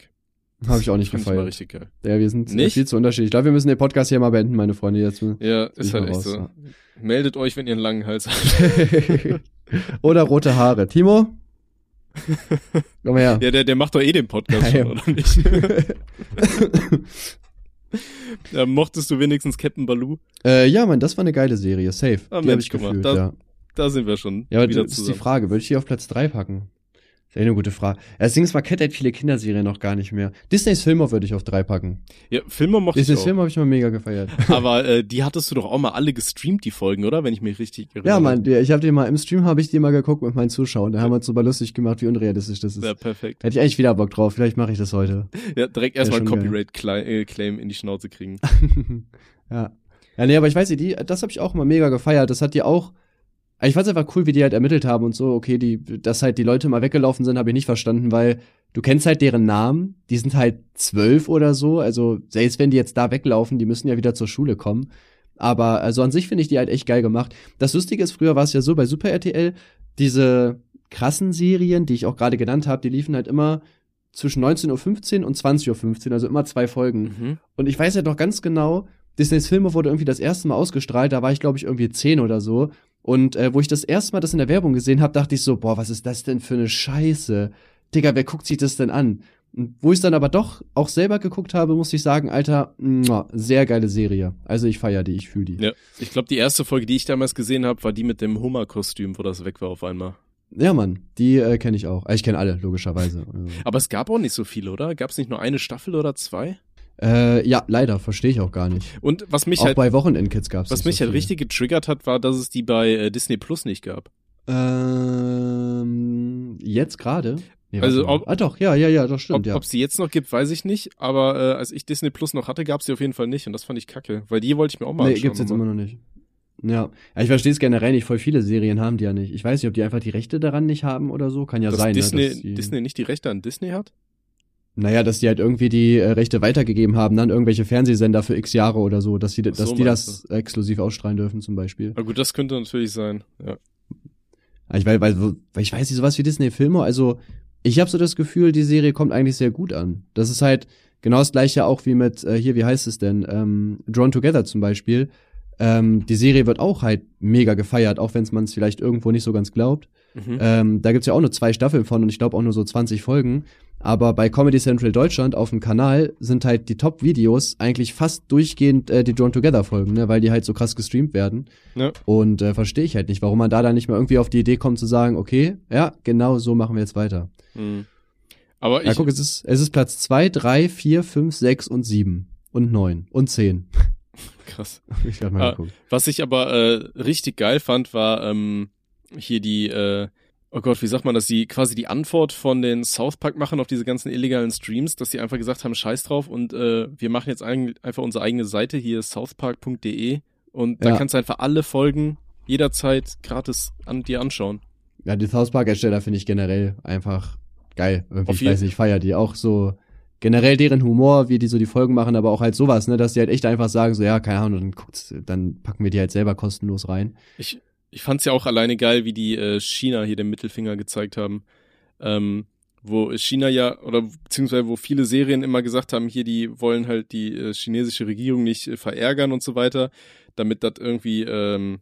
Habe ich auch nicht gefeiert. War richtig geil. Ja, wir sind nicht? viel zu unterschiedlich. Ich glaube, wir müssen den Podcast hier mal beenden, meine Freunde. Jetzt ja, ist halt echt raus. so. Meldet euch, wenn ihr einen langen Hals habt. oder rote Haare. Timo? Komm her. Ja, der, der macht doch eh den Podcast schon, oder nicht? ja, mochtest du wenigstens Captain Baloo? Äh, ja, man, das war eine geile Serie. Safe. Ah, die Mensch, ich gefühlt, da, ja. da sind wir schon. Ja, aber das zusammen. ist die Frage. Würde ich die auf Platz drei packen? Sehr eine gute Frage. Das Ding ist, man kennt halt viele Kinderserien noch gar nicht mehr. Disneys Filmer würde ich auf drei packen. Ja, Filmer mochte Disneys ich auch. Habe ich mal mega gefeiert. Aber äh, die hattest du doch auch mal alle gestreamt, die Folgen, oder? Wenn ich mich richtig erinnere. Ja, Mann, ich habe die mal im Stream habe ich die mal geguckt mit meinen Zuschauern. Da haben wir uns super lustig gemacht, wie unrealistisch das ist. Ja, perfekt. Hätte ich eigentlich wieder Bock drauf. Vielleicht mache ich das heute. Ja, direkt erstmal Copyright-Claim in die Schnauze kriegen. ja. Ja, nee, aber ich weiß nicht, die, das habe ich auch immer mega gefeiert. Das hat die auch ich fand's einfach cool, wie die halt ermittelt haben und so, okay, die, dass halt die Leute mal weggelaufen sind, habe ich nicht verstanden, weil du kennst halt deren Namen, die sind halt zwölf oder so, also selbst wenn die jetzt da weglaufen, die müssen ja wieder zur Schule kommen. Aber also an sich finde ich die halt echt geil gemacht. Das Lustige ist, früher war es ja so bei Super RTL, diese krassen Serien, die ich auch gerade genannt habe, die liefen halt immer zwischen 19.15 Uhr und 20.15 Uhr, also immer zwei Folgen. Mhm. Und ich weiß ja halt doch ganz genau, Disneys Filme wurde irgendwie das erste Mal ausgestrahlt, da war ich glaube ich irgendwie zehn oder so. Und äh, wo ich das erste Mal das in der Werbung gesehen habe, dachte ich so, boah, was ist das denn für eine Scheiße? Digga, wer guckt sich das denn an? Und wo ich dann aber doch auch selber geguckt habe, muss ich sagen, Alter, muah, sehr geile Serie. Also ich feier die, ich fühle die. Ja, ich glaube, die erste Folge, die ich damals gesehen habe, war die mit dem Hummer-Kostüm, wo das weg war auf einmal. Ja, Mann, die äh, kenne ich auch. Ich kenne alle, logischerweise. aber es gab auch nicht so viele, oder? Gab es nicht nur eine Staffel oder zwei? Äh, ja, leider, verstehe ich auch gar nicht. Und was mich auch halt, bei Wochenendkids gab's was nicht mich so halt viel. richtig getriggert hat, war, dass es die bei äh, Disney Plus nicht gab. Ähm, jetzt gerade? Nee, Also, ob- ah doch, ja, ja, ja, doch Ob stimmt, ja. es sie jetzt noch gibt, weiß ich nicht, aber äh, als ich Disney Plus noch hatte, gab es sie auf jeden Fall nicht und das fand ich kacke, weil die wollte ich mir auch mal Nee, anschauen. gibt's jetzt immer noch nicht. Ja. ja ich verstehe es generell nicht. Voll viele Serien haben die ja nicht. Ich weiß nicht, ob die einfach die Rechte daran nicht haben oder so. Kann ja dass sein. Disney, ne, dass die, Disney nicht die Rechte an Disney hat? Naja, dass die halt irgendwie die äh, Rechte weitergegeben haben, dann irgendwelche Fernsehsender für x Jahre oder so, dass die, so, dass die das exklusiv ausstrahlen dürfen zum Beispiel. Na gut, das könnte natürlich sein. Ja. Ja, Ich, weil, weil, weil ich weiß nicht, sowas wie Disney-Filme, also ich habe so das Gefühl, die Serie kommt eigentlich sehr gut an. Das ist halt genau das gleiche auch wie mit, äh, hier, wie heißt es denn, ähm, Drawn Together zum Beispiel. Ähm, die Serie wird auch halt mega gefeiert, auch wenn es man es vielleicht irgendwo nicht so ganz glaubt. Mhm. Ähm, da gibt's ja auch nur zwei Staffeln von und ich glaube auch nur so 20 Folgen. Aber bei Comedy Central Deutschland auf dem Kanal sind halt die Top-Videos eigentlich fast durchgehend äh, die Drawn Together-Folgen, ne, weil die halt so krass gestreamt werden. Ja. Und äh, verstehe ich halt nicht, warum man da dann nicht mal irgendwie auf die Idee kommt zu sagen, okay, ja, genau so machen wir jetzt weiter. Mhm. Aber ich, ja, guck, es ist, es ist Platz zwei, drei, vier, fünf, sechs und sieben und neun und zehn. krass. ich hab mal Ah. Was ich aber äh, richtig geil fand, war ähm, hier die, äh, oh Gott, wie sagt man das, die quasi die Antwort von den South Park-Machern auf diese ganzen illegalen Streams, dass sie einfach gesagt haben, scheiß drauf und äh, wir machen jetzt ein, einfach unsere eigene Seite hier, southpark.de und da Ja. kannst du einfach alle Folgen jederzeit gratis an dir anschauen. Ja, die South Park-Ersteller finde ich generell einfach geil. Irgendwie, Auf ich weiß nicht, ich feier die auch so. Generell deren Humor, wie die so die Folgen machen, aber auch halt sowas, ne, dass die halt echt einfach sagen, so, ja, keine Ahnung, dann guckt's, dann packen wir die halt selber kostenlos rein. Ich, ich fand's ja auch alleine geil, wie die äh, China hier den Mittelfinger gezeigt haben. Ähm, wo China ja, oder beziehungsweise wo viele Serien immer gesagt haben, hier, die wollen halt die äh, chinesische Regierung nicht äh, verärgern und so weiter, damit das irgendwie, ähm,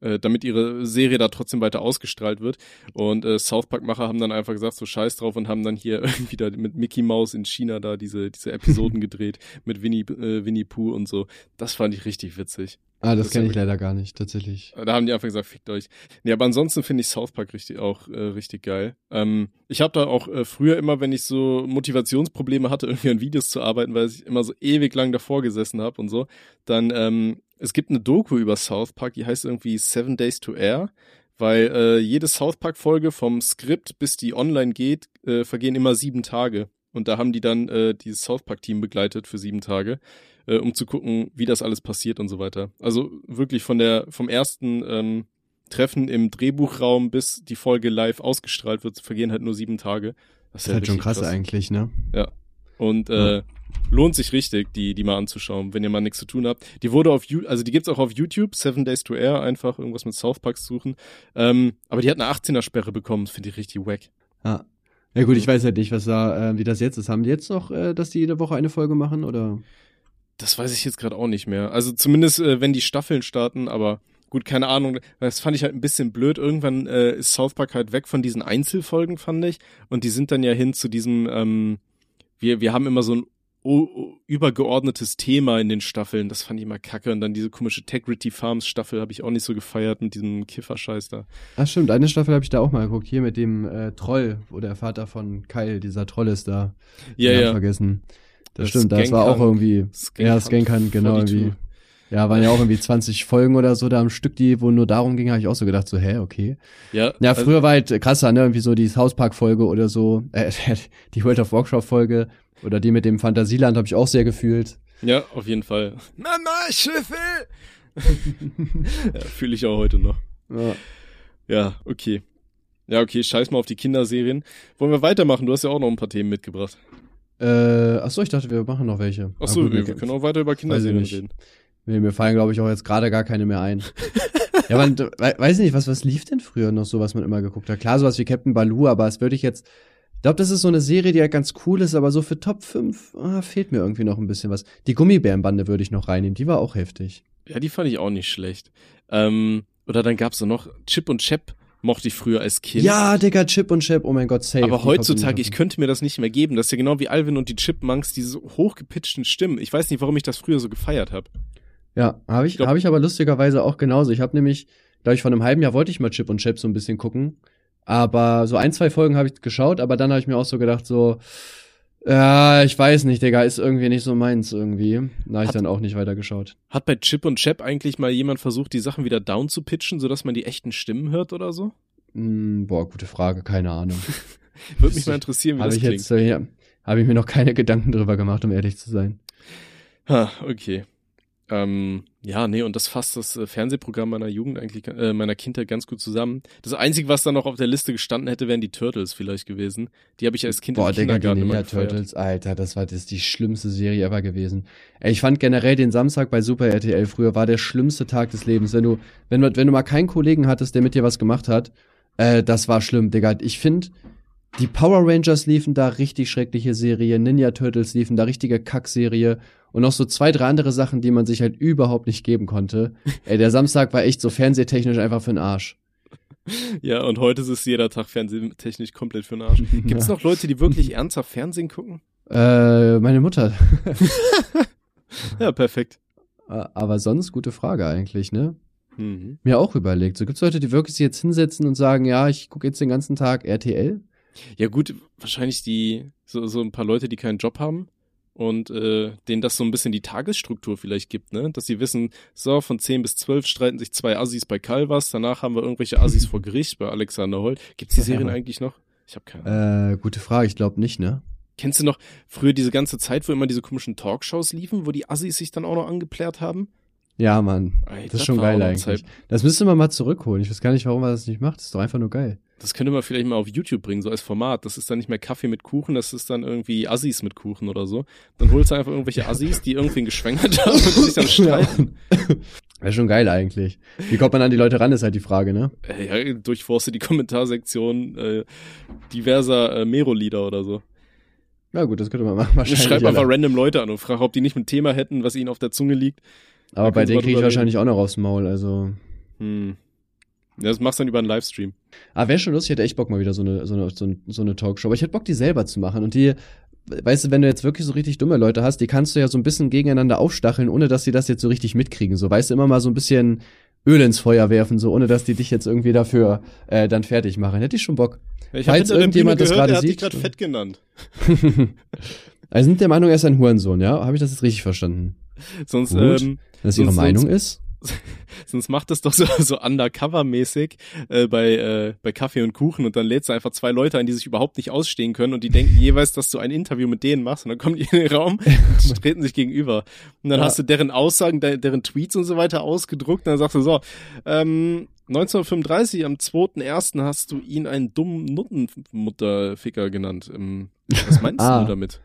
äh, damit ihre Serie da trotzdem weiter ausgestrahlt wird. Und äh, South Park-Macher haben dann einfach gesagt, so scheiß drauf und haben dann hier irgendwie da mit Mickey Mouse in China da diese, diese Episoden gedreht, mit Winnie, äh, Winnie Pooh und so. Das fand ich richtig witzig. Ah, das, Das kenne ich leider gar nicht, tatsächlich. Da haben die einfach gesagt, fickt euch. Nee, aber ansonsten finde ich South Park richtig auch äh, richtig geil. Ähm, ich habe da auch äh, früher immer, wenn ich so Motivationsprobleme hatte, irgendwie an Videos zu arbeiten, weil ich immer so ewig lang davor gesessen habe und so, dann ähm, es gibt eine Doku über South Park, die heißt irgendwie Seven Days to Air, weil äh, jede South Park Folge vom Skript bis die online geht, äh, vergehen immer sieben Tage. Und da haben die dann äh, dieses South Park Team begleitet für sieben Tage äh, um zu gucken, wie das alles passiert und so weiter. Also wirklich von der vom ersten ähm, Treffen im Drehbuchraum bis die Folge live ausgestrahlt wird, vergehen halt nur sieben Tage. Das ist halt schon richtig krass, eigentlich, ne? Und äh, lohnt sich richtig, die die mal anzuschauen, wenn ihr mal nichts zu tun habt. Die wurde auf also die gibt's auch auf YouTube, Seven Days to Air, einfach irgendwas mit South Park suchen. Ähm, aber die hat eine 18er Sperre bekommen, finde ich richtig wack. Ja. Ja gut, ich weiß halt nicht, was da, äh, wie das jetzt ist. Haben die jetzt noch, äh, dass die jede Woche eine Folge machen oder? Das weiß ich jetzt gerade auch nicht mehr. Also zumindest, äh, wenn die Staffeln starten, aber gut, keine Ahnung. Das fand ich halt ein bisschen blöd. Irgendwann äh, ist South Park halt weg von diesen Einzelfolgen, fand ich. Und die sind dann ja hin zu diesem, ähm, wir, wir haben immer so ein übergeordnetes Thema in den Staffeln. Das fand ich immer kacke. Und dann diese komische Tegrity Farms Staffel habe ich auch nicht so gefeiert mit diesem Kifferscheiß da. Ach stimmt, eine Staffel habe ich da auch mal geguckt, hier mit dem äh, Troll, wo der Vater von Kyle, dieser Troll ist da. Ja, ja. Vergessen. Das, Das stimmt, das war auch Skank- irgendwie, ja, Skankan, genau, 42. irgendwie. Ja, waren ja auch irgendwie 20 Folgen oder so da am Stück, die, wo nur darum ging, habe ich auch so gedacht, so, hä, okay. Ja, Ja, also- früher war halt krasser, ne, irgendwie so die South Park Folge oder so, äh, die World of Warcraft Folge oder die mit dem Fantasieland habe ich auch sehr gefühlt. Ja, auf jeden Fall. Mama, Schiffe! ja, Fühle ich auch heute noch. Ja. Ja, okay. Ja, okay, scheiß mal auf die Kinderserien. Wollen wir weitermachen? Du hast ja auch noch ein paar Themen mitgebracht. Äh, ach so, ich dachte, wir machen noch welche. Ach so, Aber gut, wir, wir können auch weiter über Kinderserien nicht. reden. Nee, mir fallen, glaube ich, auch jetzt gerade gar keine mehr ein. ja, man, we weiß nicht, was, was lief denn früher noch so, was man immer geguckt hat? Klar, sowas wie Captain Baloo, aber es würde ich jetzt, ich glaube, das ist so eine Serie, die halt ganz cool ist, aber so für Top 5 ah, fehlt mir irgendwie noch ein bisschen was. Die Gummibärenbande würde ich noch reinnehmen, die war auch heftig. Ja, die fand ich auch nicht schlecht. Ähm, oder dann gab's so noch Chip und Chap mochte ich früher als Kind. Ja, Digga, Chip und Chap, oh mein Gott, safe. Aber heutzutage, ich könnte mir das nicht mehr geben. Das ist ja genau wie Alvin und die Chipmunks, diese hochgepitchten Stimmen. Ich weiß nicht, warum ich das früher so gefeiert habe. Ja, habe ich, Ich glaub- hab ich aber lustigerweise auch genauso. Ich habe nämlich, glaube ich, vor einem halben Jahr wollte ich mal Chip und Chap so ein bisschen gucken. Aber so ein, zwei Folgen habe ich geschaut, aber dann habe ich mir auch so gedacht, so, Ja, ich weiß nicht, Digga, ist irgendwie nicht so meins irgendwie. Da habe ich dann auch nicht weitergeschaut. Hat bei Chip und Chap eigentlich mal jemand versucht, die Sachen wieder down zu pitchen, sodass man die echten Stimmen hört oder so? Hm, boah, gute Frage, keine Ahnung. Würde mich mal interessieren, wie Hab das ich klingt. jetzt, äh, ja, habe ich mir noch keine Gedanken drüber gemacht, um ehrlich zu sein. Ha, okay. Ähm, ja, nee, und das fasst das äh, Fernsehprogramm meiner Jugend eigentlich, äh, meiner Kindheit ganz gut zusammen. Das Einzige, was da noch auf der Liste gestanden hätte, wären die Turtles vielleicht gewesen. Die habe ich als Kind Boah, im Digga, die Kindergarten immer Ninja. Turtles, Alter, das war das die schlimmste Serie ever gewesen. Ey, ich fand generell den Samstag bei Super RTL früher war der schlimmste Tag des Lebens. Wenn du, wenn, du- wenn du mal keinen Kollegen hattest, der mit dir was gemacht hat, äh, das war schlimm, Digga. Ich finde, die Power Rangers liefen da richtig schreckliche Serie, Ninja Turtles liefen da richtige Kackserie und noch so zwei, drei andere Sachen, die man sich halt überhaupt nicht geben konnte. Ey, der Samstag war echt so fernsehtechnisch einfach für den Arsch. Ja, und heute ist es jeder Tag fernsehtechnisch komplett für den Arsch. Gibt es noch Leute, die wirklich ernsthaft Fernsehen gucken? Äh, meine Mutter. Ja, perfekt. Aber sonst gute Frage eigentlich, ne? Mhm. Mir auch überlegt. So gibt's Leute, die wirklich sich jetzt hinsetzen und sagen, ja, ich gucke jetzt den ganzen Tag RTL. Ja gut, wahrscheinlich die, so, so ein paar Leute, die keinen Job haben und äh, denen das so ein bisschen die Tagesstruktur vielleicht gibt, ne? Dass sie wissen, so, von 10 bis 12 streiten sich zwei Assis bei Calvas, danach haben wir irgendwelche Assis vor Gericht bei Alexander Holt. Gibt's die Serien eigentlich noch? Ich habe keine Ahnung. Äh, gute Frage, ich glaube nicht, ne? Kennst du noch früher diese ganze Zeit, wo immer diese komischen Talkshows liefen, wo die Assis sich dann auch noch angeplärt haben? Ja, Mann. Ey, Das ist schon geil eigentlich. Zeit. Das müsste man mal zurückholen. Ich weiß gar nicht, warum man das nicht macht. Das ist doch einfach nur geil. Das könnte man vielleicht mal auf YouTube bringen, so als Format. Das ist dann nicht mehr Kaffee mit Kuchen, das ist dann irgendwie Assis mit Kuchen oder so. Dann holst du einfach irgendwelche Assis, die irgendwen geschwängert haben und sich dann streiten. Wäre schon geil eigentlich. Wie kommt man an die Leute ran, ist halt die Frage, ne? Äh, Ja, durchforste die Kommentarsektion äh, diverser äh, Mero-Lieder oder so. Ja gut, das könnte man machen. Wahrscheinlich. Schreib einfach alle. random Leute an und frag, ob die nicht ein Thema hätten, was ihnen auf der Zunge liegt. Aber bei denen kriege ich wahrscheinlich auch noch aufs Maul. Also. Hm. Ja, das machst du dann über einen Livestream. Ah, wäre schon lustig, ich hätte echt Bock mal wieder so eine, so eine, so eine, so eine Talkshow. Aber ich hätte Bock, die selber zu machen. Und die, weißt du, wenn du jetzt wirklich so richtig dumme Leute hast, die kannst du ja so ein bisschen gegeneinander aufstacheln, ohne dass sie das jetzt so richtig mitkriegen. So, weißt du, immer mal so ein bisschen Öl ins Feuer werfen, so ohne dass die dich jetzt irgendwie dafür äh, dann fertig machen. Hätte ich schon Bock. Ich Falls irgendjemand Bühne das gehört, gerade er sieht- gerade fett genannt. also sind der Meinung, er ist ein Hurensohn, ja? Habe ich das jetzt richtig verstanden? Sonst, Gut. ähm, Dass ihre Sonst- Meinung sonst- ist? sonst macht es doch so, so undercover-mäßig äh, bei, äh, bei Kaffee und Kuchen und dann lädst du einfach zwei Leute ein, die sich überhaupt nicht ausstehen können und die denken jeweils, dass du ein Interview mit denen machst und dann kommen die in den Raum und treten sich gegenüber. Und dann Ja. hast du deren Aussagen, de deren Tweets und so weiter ausgedruckt und dann sagst du so, ähm, 1935, am 2.1. hast du ihn einen dummen Nuttenmutterficker genannt. Ähm, was meinst Ah. du damit?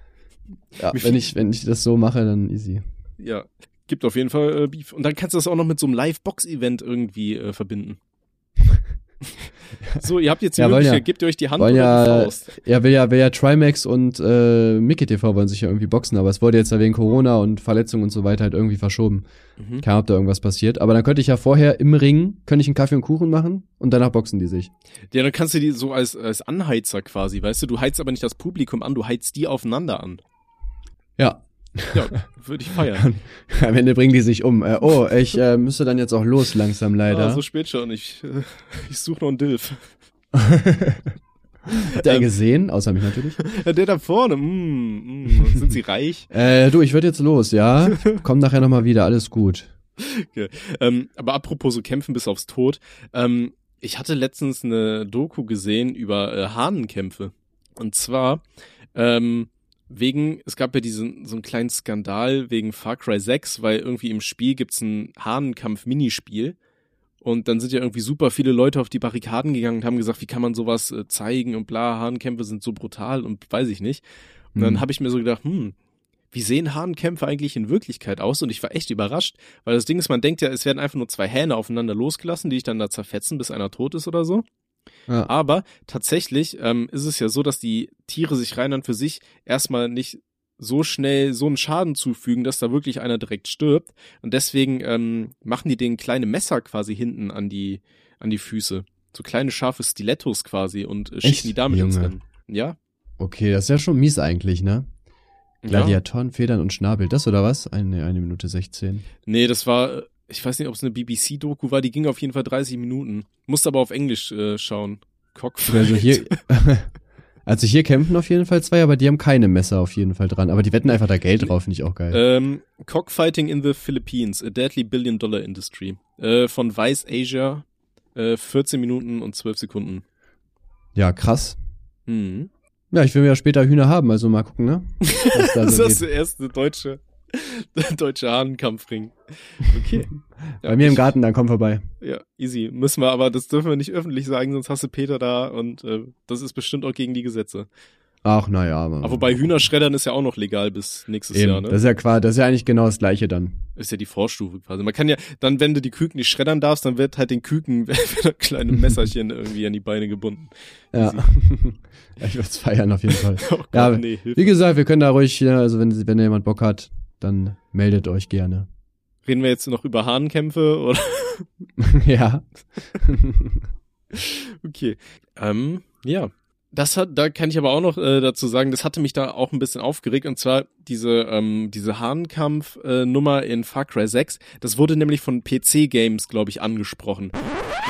Ja, wenn ich, wenn ich das so mache, dann easy. Ja, gibt auf jeden Fall äh, Beef. Und dann kannst du das auch noch mit so einem Live-Box-Event irgendwie äh, verbinden. so, ihr habt jetzt die Ja, Möglichkeit, ja- gebt ihr euch die Hand oder ja- die Faust. Ja, will ja, will ja Trimax und äh, Mickey TV wollen sich ja irgendwie boxen, aber es wurde jetzt ja wegen Corona und Verletzungen und so weiter halt irgendwie verschoben. Mhm. Keine Ahnung, ob da irgendwas passiert. Aber dann könnte ich ja vorher im Ring, könnte ich einen Kaffee und Kuchen machen und danach boxen die sich. Ja, dann kannst du die so als, als Anheizer quasi, weißt du, du heizt aber nicht das Publikum an, du heizt die aufeinander an. Ja. Ja, würde ich feiern. Am Ende bringen die sich um. Äh, oh, ich äh, müsste dann jetzt auch los langsam leider. Ah, so spät schon, ich, äh, ich suche noch einen Dilf. Habt ihr einen gesehen? Außer mich natürlich. Der da vorne, mm, mm, sind sie reich? Äh, du, ich würde jetzt los, ja? Komm nachher nochmal wieder, alles gut. Ähm, aber apropos so kämpfen bis aufs Tod, ähm, ich hatte letztens eine Doku gesehen über äh, Hahnenkämpfe. Und zwar ähm, wegen, es gab ja diesen so einen kleinen Skandal wegen Far Cry 6, weil irgendwie im Spiel gibt's ein Hahnenkampf-Minispiel. Und dann sind ja irgendwie super viele Leute auf die Barrikaden gegangen und haben gesagt, wie kann man sowas äh, zeigen und bla, Hahnenkämpfe sind so brutal und weiß ich nicht. Und dann Hm. habe ich mir so gedacht, hm, wie sehen Hahnenkämpfe eigentlich in Wirklichkeit aus? Und ich war echt überrascht, weil das Ding ist, man denkt ja, es werden einfach nur zwei Hähne aufeinander losgelassen, die sich dann da zerfetzen, bis einer tot ist oder so. Ja. Aber tatsächlich ähm, ist es ja so, dass die Tiere sich rein und für sich erstmal nicht so schnell so einen Schaden zufügen, dass da wirklich einer direkt stirbt. Und deswegen ähm, machen die den kleine Messer quasi hinten an die, an die Füße. So kleine scharfe Stilettos quasi und äh, schicken die damit ins Junge. Rennen. Ja. Okay, das ist ja schon mies eigentlich, ne? ja. Gladiatoren, Federn und Schnabel. Das oder was? Eine, eine Minute 16. Nee, das war, äh, ich weiß nicht, ob es eine BBC-Doku war, die ging auf jeden Fall 30 Minuten. Musste aber auf Englisch äh, schauen. Cockfight. Also hier, Also hier kämpfen auf jeden Fall zwei, aber die haben keine Messer auf jeden Fall dran. Aber die wetten einfach da Geld drauf, finde ich auch geil. Ähm, Cockfighting in the Philippines, a deadly billion dollar industry. Äh, von Vice Asia, äh, 14 Minuten und 12 Sekunden. Ja, krass. Mhm. Ja, ich will mir ja später Hühner haben, also mal gucken, ne? Das ist der erste deutsche, deutsche Hahnenkampfring. Okay. Ja, Bei mir im ich- Garten, dann komm vorbei. Ja, easy. Müssen wir, aber das dürfen wir nicht öffentlich sagen, sonst hast du Peter da und äh, das ist bestimmt auch gegen die Gesetze. Ach, naja. Aber wobei Hühnerschreddern ist ja auch noch legal bis nächstes Eben, Jahr, ne? das ist ja quasi, das ist ja eigentlich genau das gleiche dann. ist ja die Vorstufe quasi. Man kann ja, dann, wenn du die Küken nicht schreddern darfst, dann wird halt den Küken wird kleine Messerchen irgendwie an die Beine gebunden. Ja. Ich würde es feiern auf jeden Fall. Oh Gott, Ja, nee, Hilfe. Wie gesagt, wir können da ruhig, ja, also wenn, wenn jemand Bock hat, dann meldet euch gerne. Reden wir jetzt noch über Hahnkämpfe oder? ja. Okay. Ähm, ja. Das hat, da kann ich aber auch noch äh, dazu sagen, das hatte mich da auch ein bisschen aufgeregt und zwar diese ähm, diese Hahnkampf-Nummer äh, Nummer in Far Cry 6. Das wurde nämlich von PC Games, glaube ich, angesprochen.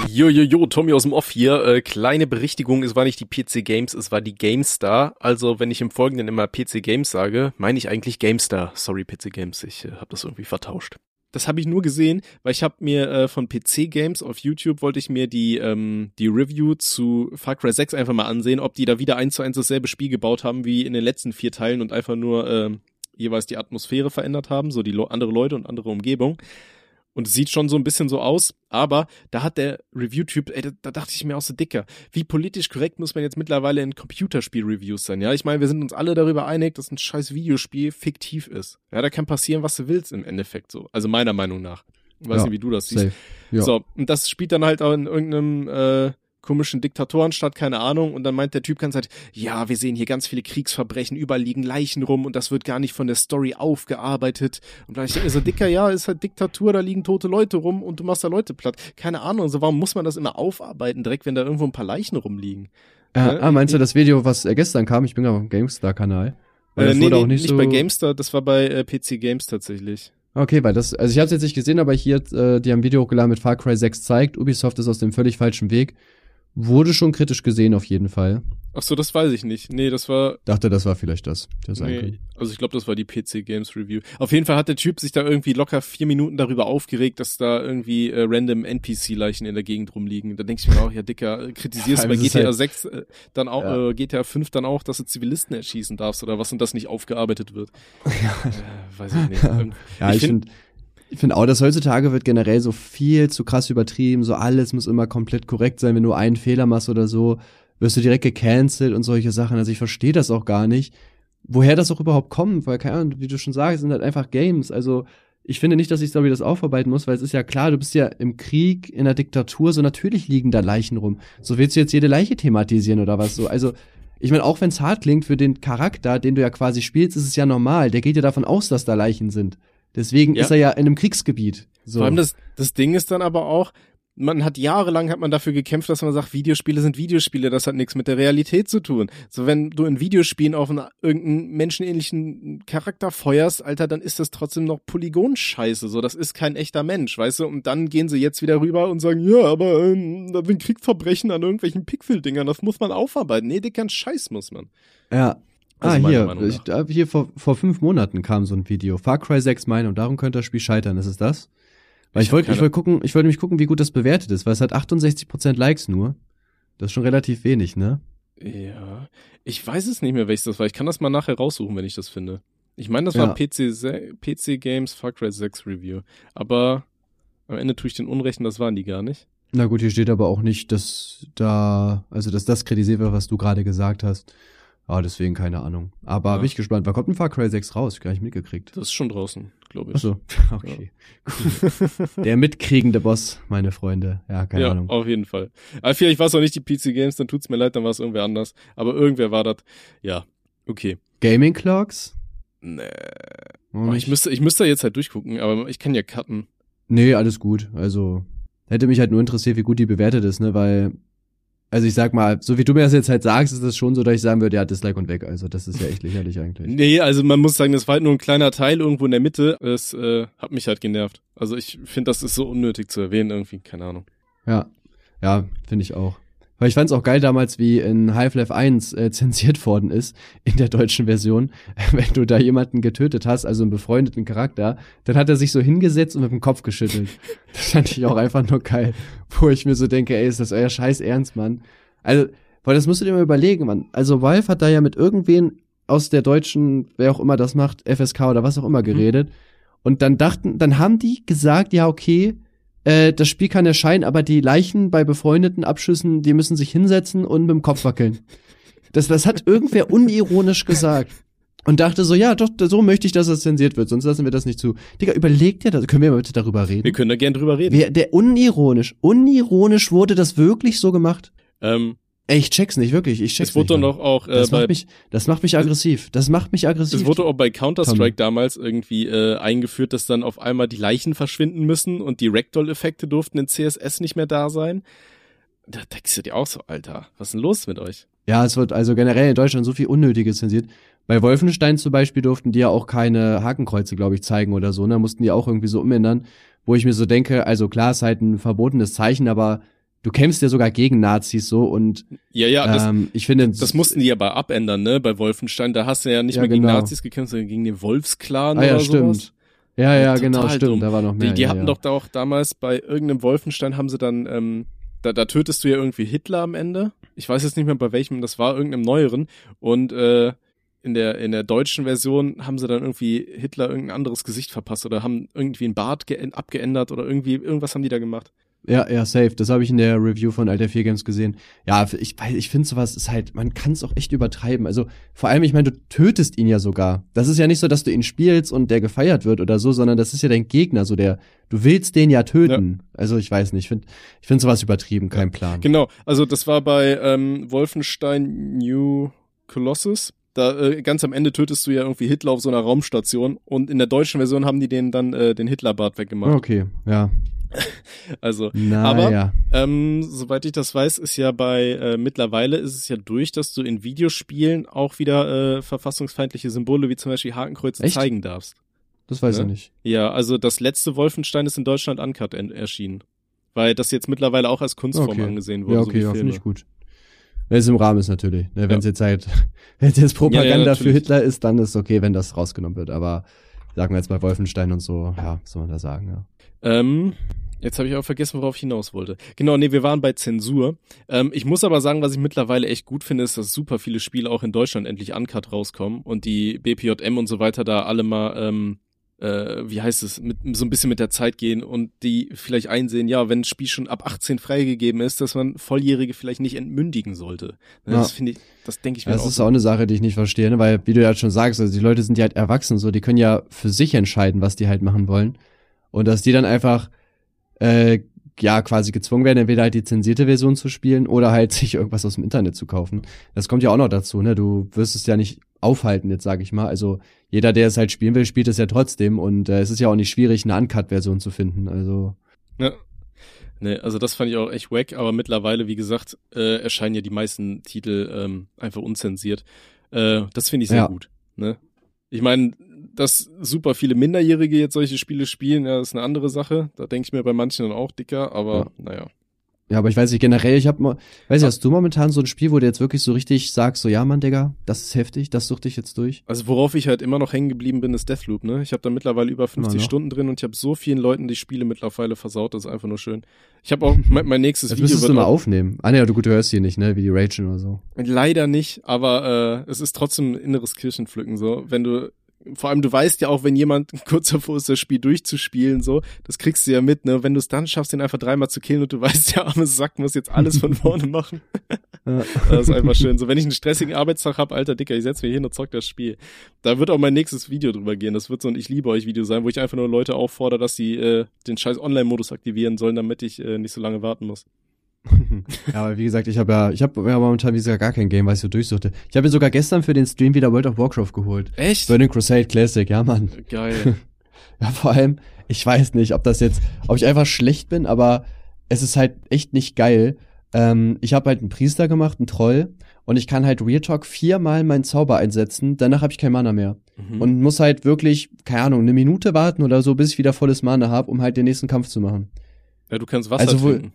Jo, jo, jo, Tommy aus dem Off hier. Äh, kleine Berichtigung, es war nicht die PC Games, es war die GameStar. Also, wenn ich im Folgenden immer PC Games sage, meine ich eigentlich GameStar. Sorry, PC Games, ich äh, habe das irgendwie vertauscht. Das habe ich nur gesehen, weil ich habe mir äh, von PC Games auf YouTube wollte ich mir die ähm, die Review zu Far Cry 6 einfach mal ansehen, ob die da wieder eins zu eins dasselbe Spiel gebaut haben wie in den letzten vier Teilen und einfach nur ähm, jeweils die Atmosphäre verändert haben, so die lo andere Leute und andere Umgebung. Und es sieht schon so ein bisschen so aus, aber da hat der Review-Typ, ey, da, da dachte ich mir auch so dicker, wie politisch korrekt muss man jetzt mittlerweile in Computerspiel-Reviews sein, ja? Ich meine, wir sind uns alle darüber einig, dass ein scheiß Videospiel fiktiv ist. Ja, da kann passieren, was du willst im Endeffekt so. Also meiner Meinung nach. Ich weiß Ja, nicht, wie du das siehst. Safe. Ja. So, und das spielt dann halt auch in irgendeinem äh, komischen Diktatorenstadt, keine Ahnung, und dann meint der Typ ganz halt, ja, wir sehen hier ganz viele Kriegsverbrechen, überall liegen Leichen rum und das wird gar nicht von der Story aufgearbeitet. Und dann ich denke mir so, dicker, ja, ist halt Diktatur, da liegen tote Leute rum und du machst da Leute platt. Keine Ahnung, also warum muss man das immer aufarbeiten, direkt wenn da irgendwo ein paar Leichen rumliegen? Ja, Ne? ah, meinst du das Video, was äh, gestern kam? Ich bin gerade auf dem GameStar-Kanal. Äh, das nee, nee, nicht so. bei GameStar, das war bei äh, PC Games tatsächlich. Okay, weil das, also ich habe es jetzt nicht gesehen, aber hier, äh, die haben ein Video hochgeladen mit Far Cry 6 zeigt, Ubisoft ist aus dem völlig falschen Weg. Wurde schon kritisch gesehen auf jeden Fall. Ach so, das weiß ich nicht. Nee, das war Dachte, das war vielleicht das. Das sein Nee, also ich glaube, das war die PC Games Review. Auf jeden Fall hat der Typ sich da irgendwie locker vier Minuten darüber aufgeregt, dass da irgendwie äh, random NPC-Leichen in der Gegend rumliegen. Da denke ich mir auch, ja Dicker, äh, kritisierst du bei GTA halt- 6 äh, dann auch, Ja. äh, GTA 5 dann auch, dass du Zivilisten erschießen darfst oder was und das nicht aufgearbeitet wird. Äh, weiß ich nicht. Irgend- Ja, ich, finde, ich finde auch, dass heutzutage wird generell so viel zu krass übertrieben, so alles muss immer komplett korrekt sein, wenn du einen Fehler machst oder so, wirst du direkt gecancelt und solche Sachen. Also ich verstehe das auch gar nicht, woher das auch überhaupt kommt, weil keine Ahnung, wie du schon sagst, sind halt einfach Games. Also ich finde nicht, dass ich Story das aufarbeiten muss, weil es ist ja klar, du bist ja im Krieg, in der Diktatur, so natürlich liegen da Leichen rum. So willst du jetzt jede Leiche thematisieren oder was so? Also ich meine, auch wenn es hart klingt für den Charakter, den du ja quasi spielst, ist es ja normal. Der geht ja davon aus, dass da Leichen sind. Deswegen Ja. ist er ja in einem Kriegsgebiet. So. Vor allem das, das Ding ist dann aber auch, man hat jahrelang hat man dafür gekämpft, dass man sagt, Videospiele sind Videospiele, das hat nichts mit der Realität zu tun. So wenn du in Videospielen auf einen, irgendeinen menschenähnlichen Charakter feuerst, Alter, dann ist das trotzdem noch Polygonscheiße. So, das ist kein echter Mensch, weißt du? Und dann gehen sie jetzt wieder rüber und sagen, ja, aber ähm, da sind Kriegsverbrechen an irgendwelchen Pixel-Dingern, das muss man aufarbeiten. Nee, dicker Scheiß muss man. ja. Also ah, hier, ich, hier vor, vor fünf Monaten kam so ein Video. Far Cry 6 Meinung, darum könnte das Spiel scheitern. Ist es das? Weil Ich wollte, ich wollte gucken, ich wollte mich gucken, wie gut das bewertet ist, weil es hat 68% Likes nur. Das ist schon relativ wenig, ne? Ja, ich weiß es nicht mehr, welches das war. Ich kann das mal nachher raussuchen, wenn ich das finde. Ich meine, das Ja. war PC, PC Games Far Cry 6 Review. Aber am Ende tue ich den Unrechten, das waren die gar nicht. Na gut, hier steht aber auch nicht, dass da, also dass das kritisiert wird, was du gerade gesagt hast. Ah, deswegen keine Ahnung. Aber Ja. bin ich gespannt. Wann kommt ein Far Cry 6 raus? Gar nicht mitgekriegt. Das ist schon draußen, glaube ich. Achso, okay. Der mitkriegende Boss, meine Freunde. Ja, keine ja, Ahnung. auf jeden Fall. Aber vielleicht war es auch nicht die PC Games, dann tut's mir leid, dann war es irgendwer anders. Aber irgendwer war das. Ja, okay. Gaming Clocks? Nee. Oh, ich müsste, ich müsste jetzt halt durchgucken, aber ich kann ja cutten. Nee, alles gut. Also, hätte mich halt nur interessiert, wie gut die bewertet ist, ne, weil, also ich sag mal, so wie du mir das jetzt halt sagst, ist das schon so, dass ich sagen würde, ja, Dislike und weg. Also, das ist ja echt lächerlich eigentlich. Nee, also man muss sagen, das war halt nur ein kleiner Teil irgendwo in der Mitte. Es äh, hat mich halt genervt. Also ich finde, das ist so unnötig zu erwähnen irgendwie, keine Ahnung. Ja. Ja, finde ich auch. Weil ich fand es auch geil damals, wie in Half-Life 1 äh, zensiert worden ist in der deutschen Version. Wenn du da jemanden getötet hast, also einen befreundeten Charakter, dann hat er sich so hingesetzt und mit dem Kopf geschüttelt. Das fand ich auch einfach nur geil. Wo ich mir so denke, ey, ist das euer Scheiß Ernst, Mann? Also, weil das musst du dir mal überlegen, Mann. Also Valve hat da ja mit irgendwen aus der deutschen, wer auch immer das macht, FSK oder was auch immer mhm. geredet. Mhm. Und dann dachten, dann haben die gesagt, ja, okay, äh, das Spiel kann erscheinen, aber die Leichen bei befreundeten Abschüssen, die müssen sich hinsetzen und mit dem Kopf wackeln. Das, das hat irgendwer unironisch gesagt. Und dachte so, ja, doch, so möchte ich, dass es zensiert wird, sonst lassen wir das nicht zu. Digga, überlegt ihr das? Können wir mal bitte darüber reden? Wir können da gern drüber reden. Wer, der unironisch, unironisch wurde das wirklich so gemacht? Ähm, Ey, ich check's nicht, wirklich. Ich check's es wurde nicht. doch auch, äh, das, macht mich, das macht mich aggressiv. Das macht mich aggressiv. Es wurde auch bei Counter-Strike damals irgendwie äh, eingeführt, dass dann auf einmal die Leichen verschwinden müssen und die Ragdoll-Effekte durften in CSS nicht mehr da sein. Da denkst du dir auch so, Alter, was ist denn los mit euch? Ja, es wird also generell in Deutschland so viel Unnötiges zensiert. Bei Wolfenstein zum Beispiel durften die ja auch keine Hakenkreuze, glaube ich, zeigen oder so. Da ne? mussten die auch irgendwie so umändern, wo ich mir so denke, also klar, ist halt ein verbotenes Zeichen, aber du kämpfst ja sogar gegen Nazis so und ja, ja, das, ähm, ich finde, das mussten die aber abändern, ne? Bei Wolfenstein, da hast du ja nicht ja, mehr gegen genau. Nazis gekämpft, sondern gegen den Wolfsclan ah, ja, oder stimmt. sowas. Ja, ja, Total genau, stimmt. Dumm. Da war noch mehr. Die, die ja, hatten ja. doch da auch damals bei irgendeinem Wolfenstein haben sie dann, ähm, da, da tötest du ja irgendwie Hitler am Ende. Ich weiß jetzt nicht mehr bei welchem, das war irgendeinem neueren. Und äh, in der in der deutschen Version haben sie dann irgendwie Hitler irgendein anderes Gesicht verpasst oder haben irgendwie ein Bart abgeändert oder irgendwie irgendwas haben die da gemacht. Ja, ja, safe. Das habe ich in der Review von Alter 4 Games gesehen. Ja, ich, ich finde sowas ist halt, man kann es auch echt übertreiben. Also vor allem, ich meine, du tötest ihn ja sogar. Das ist ja nicht so, dass du ihn spielst und der gefeiert wird oder so, sondern das ist ja dein Gegner, so der, du willst den ja töten. Ja. Also ich weiß nicht, ich finde ich find sowas übertrieben, kein Plan. Genau, also das war bei ähm, Wolfenstein New Colossus. Da äh, ganz am Ende tötest du ja irgendwie Hitler auf so einer Raumstation und in der deutschen Version haben die den dann äh, den Hitlerbart weggemacht. Okay, ja. Also, Na, aber ja. ähm, soweit ich das weiß, ist ja bei äh, mittlerweile ist es ja durch, dass du in Videospielen auch wieder äh, verfassungsfeindliche Symbole wie zum Beispiel Hakenkreuze Echt? zeigen darfst. Das weiß ne? ich nicht. Ja, also das letzte Wolfenstein ist in Deutschland uncut erschienen, weil das jetzt mittlerweile auch als Kunstform okay. angesehen wurde. Ja, okay, so ja, finde ich gut. Wenn es im Rahmen ist natürlich. Ne, wenn es ja. jetzt halt, wenn es jetzt Propaganda ja, für Hitler ist, dann ist okay, wenn das rausgenommen wird. Aber sagen wir jetzt bei Wolfenstein und so, ja, soll man da sagen, ja. Ähm, Jetzt habe ich auch vergessen, worauf ich hinaus wollte. Genau, nee, wir waren bei Zensur. Ähm, ich muss aber sagen, was ich mittlerweile echt gut finde, ist, dass super viele Spiele auch in Deutschland endlich uncut rauskommen und die BPJM und so weiter da alle mal, ähm, äh, wie heißt es, mit, so ein bisschen mit der Zeit gehen und die vielleicht einsehen, ja, wenn ein Spiel schon ab 18 freigegeben ist, dass man Volljährige vielleicht nicht entmündigen sollte. Ne, das ja. finde ich, das denke ich mir das auch. Das ist auch eine Sache, die ich nicht verstehe, ne? weil, wie du ja schon sagst, also die Leute sind ja halt erwachsen, so, die können ja für sich entscheiden, was die halt machen wollen. Und dass die dann einfach äh, ja quasi gezwungen werden, entweder halt die zensierte Version zu spielen oder halt sich irgendwas aus dem Internet zu kaufen. Das kommt ja auch noch dazu, ne? Du wirst es ja nicht aufhalten, jetzt sage ich mal. Also jeder, der es halt spielen will, spielt es ja trotzdem und äh, es ist ja auch nicht schwierig, eine Uncut-Version zu finden. Also. Ja. Nee, also das fand ich auch echt wack, aber mittlerweile, wie gesagt, äh, erscheinen ja die meisten Titel ähm, einfach unzensiert. Äh, das finde ich sehr ja. gut. Ne? Ich meine, dass super viele Minderjährige jetzt solche Spiele spielen, ja, ist eine andere Sache. Da denke ich mir bei manchen dann auch dicker, aber ja. naja. Ja, aber ich weiß nicht, generell, ich hab mal, weiß nicht, hast du momentan so ein Spiel, wo du jetzt wirklich so richtig sagst, so, ja, Mann, Digga, das ist heftig, das such dich jetzt durch? Also worauf ich halt immer noch hängen geblieben bin, ist Deathloop, ne? Ich habe da mittlerweile über 50 Stunden drin und ich habe so vielen Leuten die Spiele mittlerweile versaut, das ist einfach nur schön. Ich habe auch mein, mein nächstes das Video. Das müsstest du mal aufnehmen. Ah, ne, du gut, du hörst hier nicht, ne, wie die Rachel oder so. Leider nicht, aber äh, es ist trotzdem inneres Kirchenpflücken, so. Wenn du vor allem du weißt ja auch, wenn jemand kurz davor ist, das Spiel durchzuspielen, so, das kriegst du ja mit, ne? Wenn du es dann schaffst, den einfach dreimal zu killen und du weißt, der arme Sack muss jetzt alles von vorne machen. das ist einfach schön. So, wenn ich einen stressigen Arbeitstag habe, alter Dicker, ich setz mich hin und zock das Spiel. Da wird auch mein nächstes Video drüber gehen. Das wird so ein Ich liebe euch Video sein, wo ich einfach nur Leute auffordere, dass sie äh, den scheiß Online-Modus aktivieren sollen, damit ich äh, nicht so lange warten muss. Ja, aber wie gesagt, ich habe ja, ich habe ja momentan wie gesagt gar kein Game, weil ich so durchsuchte. Ich habe mir sogar gestern für den Stream wieder World of Warcraft geholt. Echt? Burning Crusade Classic, ja, Mann. Geil. ja, vor allem, ich weiß nicht, ob das jetzt, ob ich einfach schlecht bin, aber es ist halt echt nicht geil. Ähm, ich habe halt einen Priester gemacht, einen Troll, und ich kann halt Real Talk viermal meinen Zauber einsetzen, danach habe ich kein Mana mehr. Mhm. Und muss halt wirklich, keine Ahnung, eine Minute warten oder so, bis ich wieder volles Mana habe, um halt den nächsten Kampf zu machen. Ja, du kannst Wasser also, trinken.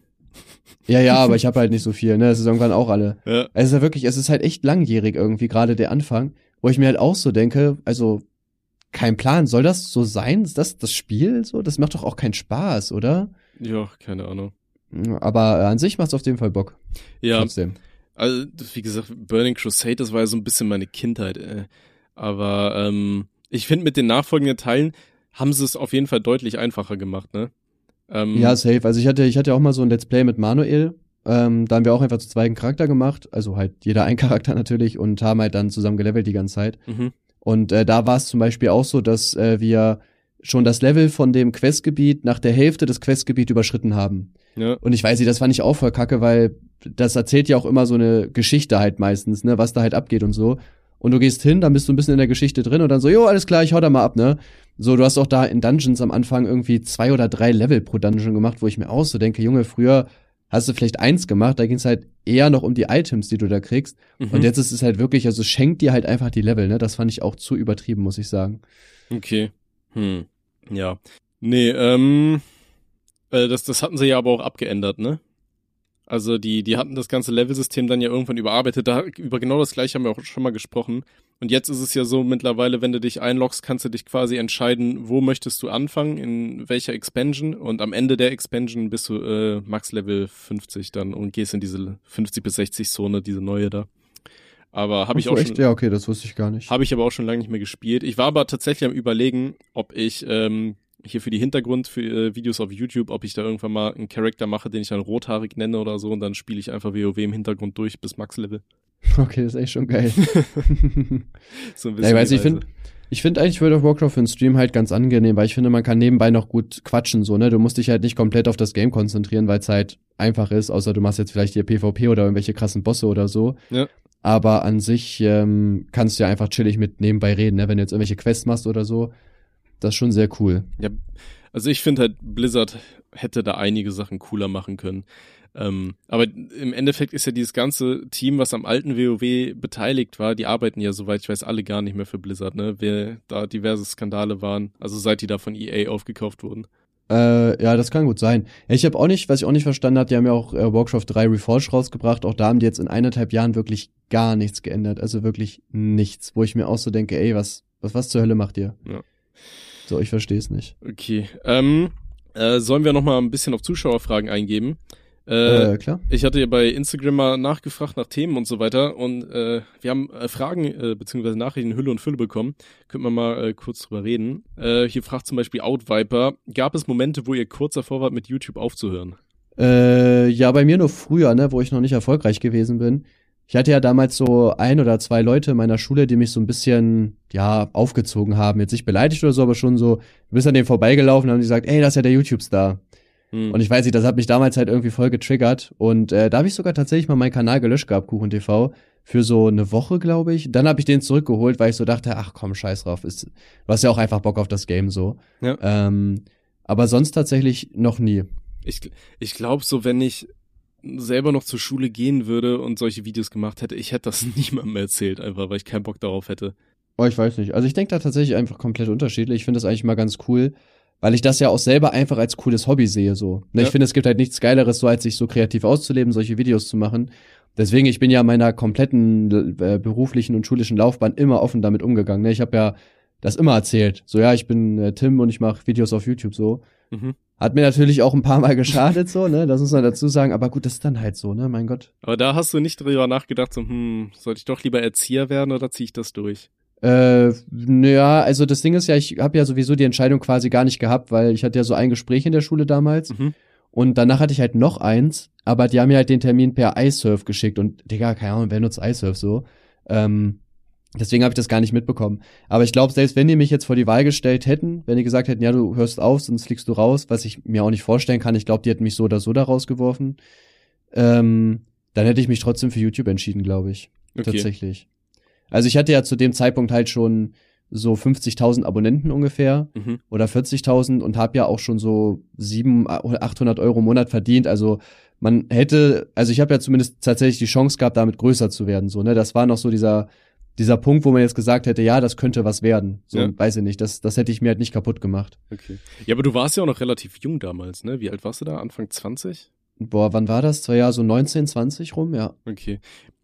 Ja, ja, aber ich habe halt nicht so viel, ne? Das ist irgendwann auch alle. Ja. Es ist ja wirklich, es ist halt echt langjährig irgendwie, gerade der Anfang, wo ich mir halt auch so denke, also kein Plan, soll das so sein? Ist das das Spiel so? Das macht doch auch keinen Spaß, oder? Ja, keine Ahnung. Aber äh, an sich macht's auf jeden Fall Bock. Ja, Trotzdem. also wie gesagt, Burning Crusade, das war ja so ein bisschen meine Kindheit. Äh. Aber ähm, ich finde, mit den nachfolgenden Teilen haben sie es auf jeden Fall deutlich einfacher gemacht, ne? Ähm, Ja, safe. Also ich hatte, ich hatte auch mal so ein Let's Play mit Manuel. Ähm, da haben wir auch einfach zu zweiten Charakter gemacht. Also halt jeder ein Charakter natürlich und haben halt dann zusammen gelevelt die ganze Zeit. Mhm. Und äh, da war es zum Beispiel auch so, dass äh, wir schon das Level von dem Questgebiet nach der Hälfte des Questgebiet überschritten haben. Ja, Und ich weiß nicht, das fand ich auch voll kacke, weil das erzählt ja auch immer so eine Geschichte halt meistens, ne, was da halt abgeht und so. Und du gehst hin, dann bist du ein bisschen in der Geschichte drin und dann so, jo, alles klar, ich hau da mal ab, ne? So, du hast auch da in Dungeons am Anfang irgendwie zwei oder drei Level pro Dungeon gemacht, wo ich mir auch so denke, Junge, früher hast du vielleicht eins gemacht, da ging's halt eher noch um die Items, die du da kriegst. mhm. Und jetzt ist es halt wirklich, also schenkt dir halt einfach die Level, ne? Das fand ich auch zu übertrieben, muss ich sagen. Okay. Hm. Ja. Nee, ähm, äh, das, das hatten sie ja aber auch abgeändert, ne? Also die, die hatten das ganze Levelsystem dann ja irgendwann überarbeitet. Da, über genau das gleiche haben wir auch schon mal gesprochen. Und jetzt ist es ja so mittlerweile, wenn du dich einloggst, kannst du dich quasi entscheiden, wo möchtest du anfangen, in welcher Expansion. Und am Ende der Expansion bist du äh, Max Level 50 dann und gehst in diese 50 bis 60 Zone, diese neue da. Aber habe ich auch echt? schon, Ja, okay, das wusste ich gar nicht. habe ich aber auch schon lange nicht mehr gespielt. Ich war aber tatsächlich am überlegen, ob ich ähm, hier für die Hintergrund für äh, Videos auf YouTube, ob ich da irgendwann mal einen Charakter mache, den ich dann rothaarig nenne oder so und dann spiele ich einfach WoW im Hintergrund durch bis Max Level. Okay, das ist echt schon geil. So ein Ja, ich weiß, ich finde, ich finde eigentlich World of Warcraft für einen Stream halt ganz angenehm, weil ich finde, man kann nebenbei noch gut quatschen, so, ne? Du musst dich halt nicht komplett auf das Game konzentrieren, weil es halt einfach ist, außer du machst jetzt vielleicht hier PvP oder irgendwelche krassen Bosse oder so. Ja. Aber an sich ähm, kannst du ja einfach chillig mit nebenbei reden, ne? Wenn du jetzt irgendwelche Quests machst oder so. Das ist schon sehr cool. Ja, also ich finde halt, Blizzard hätte da einige Sachen cooler machen können. Ähm, aber im Endeffekt ist ja dieses ganze Team, was am alten WoW beteiligt war, die arbeiten ja, soweit ich weiß, alle gar nicht mehr für Blizzard, ne? Wer da diverse Skandale waren, also seit die da von EA aufgekauft wurden. Äh, ja, das kann gut sein. Ich habe auch nicht, was ich auch nicht verstanden habe, die haben ja auch äh, Warcraft 3 Reforged rausgebracht. Auch da haben die jetzt in eineinhalb Jahren wirklich gar nichts geändert. Also wirklich nichts. Wo ich mir auch so denke, ey, was, was, was zur Hölle macht ihr? Ja. So, ich verstehe es nicht. Okay. Ähm, äh, sollen wir noch mal ein bisschen auf Zuschauerfragen eingeben? Äh, Äh, klar. Ich hatte ja bei Instagram mal nachgefragt nach Themen und so weiter und äh, wir haben äh, Fragen äh, beziehungsweise Nachrichten in Hülle und Fülle bekommen. Könnten wir mal äh, kurz drüber reden. Äh, hier fragt zum Beispiel Outviper, gab es Momente, wo ihr kurz davor wart, mit YouTube aufzuhören? Äh, ja, bei mir nur früher, ne, wo ich noch nicht erfolgreich gewesen bin. Ich hatte ja damals so ein oder zwei Leute in meiner Schule, die mich so ein bisschen, ja, aufgezogen haben. Jetzt nicht beleidigt oder so, aber schon so, du bist an denen vorbeigelaufen und haben gesagt, ey, das ist ja der YouTube-Star. Hm. Und ich weiß nicht, das hat mich damals halt irgendwie voll getriggert. Und äh, da habe ich sogar tatsächlich mal meinen Kanal gelöscht gehabt, Kuchen TV, für so eine Woche, glaube ich. Dann habe ich den zurückgeholt, weil ich so dachte, ach komm, scheiß drauf. Ist, du hast ja auch einfach Bock auf das Game so. Ja. Ähm, aber sonst tatsächlich noch nie. ich ich glaube so, wenn ich selber noch zur Schule gehen würde und solche Videos gemacht hätte, ich hätte das niemandem erzählt, einfach weil ich keinen Bock darauf hätte. Oh, ich weiß nicht. Also ich denke da tatsächlich einfach komplett unterschiedlich. Ich finde das eigentlich mal ganz cool, weil ich das ja auch selber einfach als cooles Hobby sehe so. Ne, Ja. Ich finde, es gibt halt nichts Geileres, so als sich so kreativ auszuleben, solche Videos zu machen. Deswegen, ich bin ja in meiner kompletten äh, beruflichen und schulischen Laufbahn immer offen damit umgegangen. Ne? Ich habe ja das immer erzählt. So, ja, ich bin äh, Tim und ich mache Videos auf YouTube so. Mhm. Hat mir natürlich auch ein paar Mal geschadet, so, ne? Das muss man dazu sagen. Aber gut, das ist dann halt so, ne? Mein Gott. Aber da hast du nicht drüber nachgedacht, so, hm, sollte ich doch lieber Erzieher werden oder ziehe ich das durch? Äh, naja, also das Ding ist ja, ich habe ja sowieso die Entscheidung quasi gar nicht gehabt, weil ich hatte ja so ein Gespräch in der Schule damals Mhm. und danach hatte ich halt noch eins, aber die haben mir halt den Termin per iSurf geschickt und Digga, keine Ahnung, wer nutzt iSurf so? Ähm, deswegen habe ich das gar nicht mitbekommen. Aber ich glaube, selbst wenn die mich jetzt vor die Wahl gestellt hätten, wenn die gesagt hätten, ja, du hörst auf, sonst fliegst du raus, was ich mir auch nicht vorstellen kann, ich glaube, die hätten mich so oder so da rausgeworfen, ähm, dann hätte ich mich trotzdem für YouTube entschieden, glaube ich. Okay. Tatsächlich. Also ich hatte ja zu dem Zeitpunkt halt schon so 50.000 Abonnenten ungefähr Mhm. oder 40.000 und habe ja auch schon so 700 oder 800 Euro im Monat verdient. Also man hätte, also ich habe ja zumindest tatsächlich die Chance gehabt, damit größer zu werden. So, ne, das war noch so dieser dieser Punkt, wo man jetzt gesagt hätte, ja, das könnte was werden. So, Ja. weiß ich nicht. Das, das hätte ich mir halt nicht kaputt gemacht. Okay. Ja, aber du warst ja auch noch relativ jung damals, ne? Wie alt warst du da? Anfang 20? boah, wann war das? Zwei Jahre so 19, 20 rum, ja. Okay.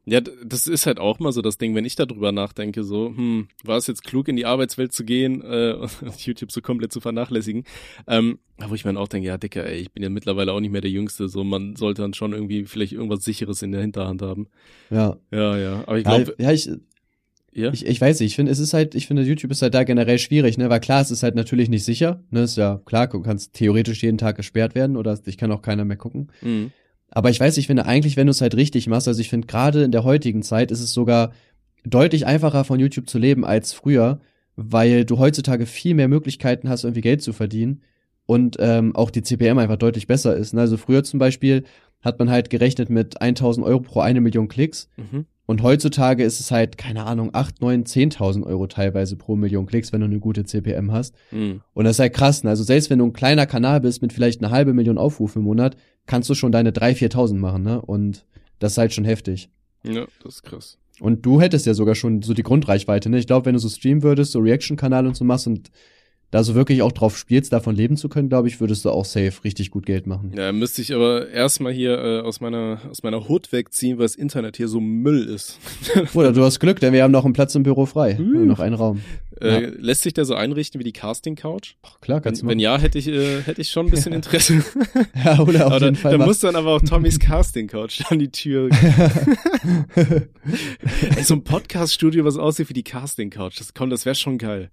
Ja, das ist halt auch mal so das Ding, wenn ich darüber nachdenke, so, hm, war es jetzt klug, in die Arbeitswelt zu gehen, äh, YouTube so komplett zu vernachlässigen. Ähm, wo ich mir dann auch denke, ja, Dicker, ey, ich bin ja mittlerweile auch nicht mehr der Jüngste, so, man sollte dann schon irgendwie vielleicht irgendwas Sicheres in der Hinterhand haben. Ja. Ja, ja. Aber ich glaube. Ja, ich, ja? Ich, ich weiß nicht, ich finde, es ist halt, ich finde, YouTube ist halt da generell schwierig, ne? Weil klar, es ist halt natürlich nicht sicher. Ne? Ist ja klar, du kannst theoretisch jeden Tag gesperrt werden oder ich kann auch keiner mehr gucken. Mhm. Aber ich weiß, ich finde eigentlich, wenn du es halt richtig machst, also ich finde gerade in der heutigen Zeit ist es sogar deutlich einfacher von YouTube zu leben als früher, weil du heutzutage viel mehr Möglichkeiten hast, irgendwie Geld zu verdienen und ähm, auch die CPM einfach deutlich besser ist. Ne? Also früher zum Beispiel hat man halt gerechnet mit 1000 Euro pro eine Million Klicks. Mhm. Und heutzutage ist es halt, keine Ahnung, 8, 9, 10.000 Euro teilweise pro Million Klicks, wenn du eine gute CPM hast. Mhm. Und das ist halt krass. Ne? Also selbst wenn du ein kleiner Kanal bist mit vielleicht eine halbe Million Aufrufe im Monat, kannst du schon deine 3.000, 4.000 machen. Ne? Und das ist halt schon heftig. Ja, das ist krass. Und du hättest ja sogar schon so die Grundreichweite. Ne? Ich glaube, wenn du so streamen würdest, so Reaction-Kanal und so machst und da so wirklich auch drauf spielst, davon leben zu können, glaube ich, würdest du auch safe richtig gut Geld machen. Ja, müsste ich aber erstmal hier äh, aus meiner aus meiner Hut wegziehen, weil das Internet hier so Müll ist. Oder du hast Glück, denn wir haben noch einen Platz im Büro frei. Uh. Noch einen Raum. Äh, ja. Lässt sich der so einrichten wie die Casting Couch? Ach, klar, kannst wenn, du. Wenn ja, hätte ich äh, hätte ich schon ein bisschen Interesse. ja, oder auf aber jeden da, Fall. Da muss dann aber auch Tommys Casting Couch an die Tür. Ey, so ein Podcast Studio, was aussieht wie die Casting Couch. Das kommt, das wäre schon geil.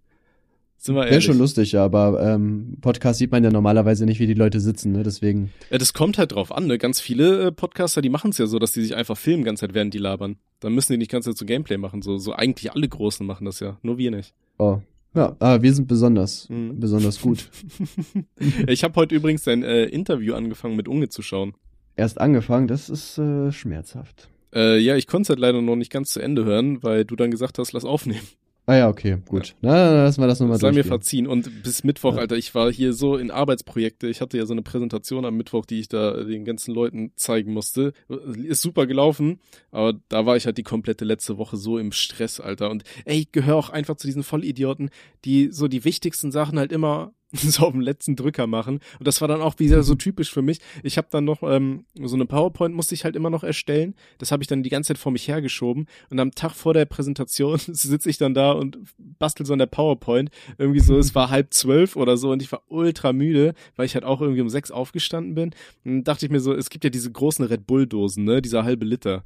Wäre schon lustig, ja, aber ähm, Podcast sieht man ja normalerweise nicht, wie die Leute sitzen, ne? Deswegen. Ja, das kommt halt drauf an, ne? Ganz viele äh, Podcaster, die machen es ja so, dass die sich einfach filmen ganz Zeit, während die labern. Dann müssen die nicht ganz Zeit so Gameplay machen. So, so eigentlich alle Großen machen das ja, nur wir nicht. Oh. Ja, aber wir sind besonders, mhm. besonders gut. ich habe heute übrigens ein äh, Interview angefangen mit Unge zu schauen. Erst angefangen, das ist äh, schmerzhaft. Äh, ja, ich konnte es halt leider noch nicht ganz zu Ende hören, weil du dann gesagt hast, lass aufnehmen. Ah ja, okay, gut. Ja. Na, dann lassen wir das nochmal Sei mir verziehen. Und bis Mittwoch, ja. Alter, ich war hier so in Arbeitsprojekte. Ich hatte ja so eine Präsentation am Mittwoch, die ich da den ganzen Leuten zeigen musste. Ist super gelaufen, aber da war ich halt die komplette letzte Woche so im Stress, Alter. Und ey, ich gehöre auch einfach zu diesen Vollidioten, die so die wichtigsten Sachen halt immer so auf dem letzten Drücker machen. Und das war dann auch wieder so typisch für mich. Ich habe dann noch ähm, so eine PowerPoint musste ich halt immer noch erstellen. Das habe ich dann die ganze Zeit vor mich hergeschoben. Und am Tag vor der Präsentation sitze ich dann da und bastel so an der PowerPoint. Irgendwie so, es war halb zwölf oder so und ich war ultra müde, weil ich halt auch irgendwie um sechs aufgestanden bin. Und dann dachte ich mir so, es gibt ja diese großen Red Bull-Dosen, ne? Dieser halbe Liter.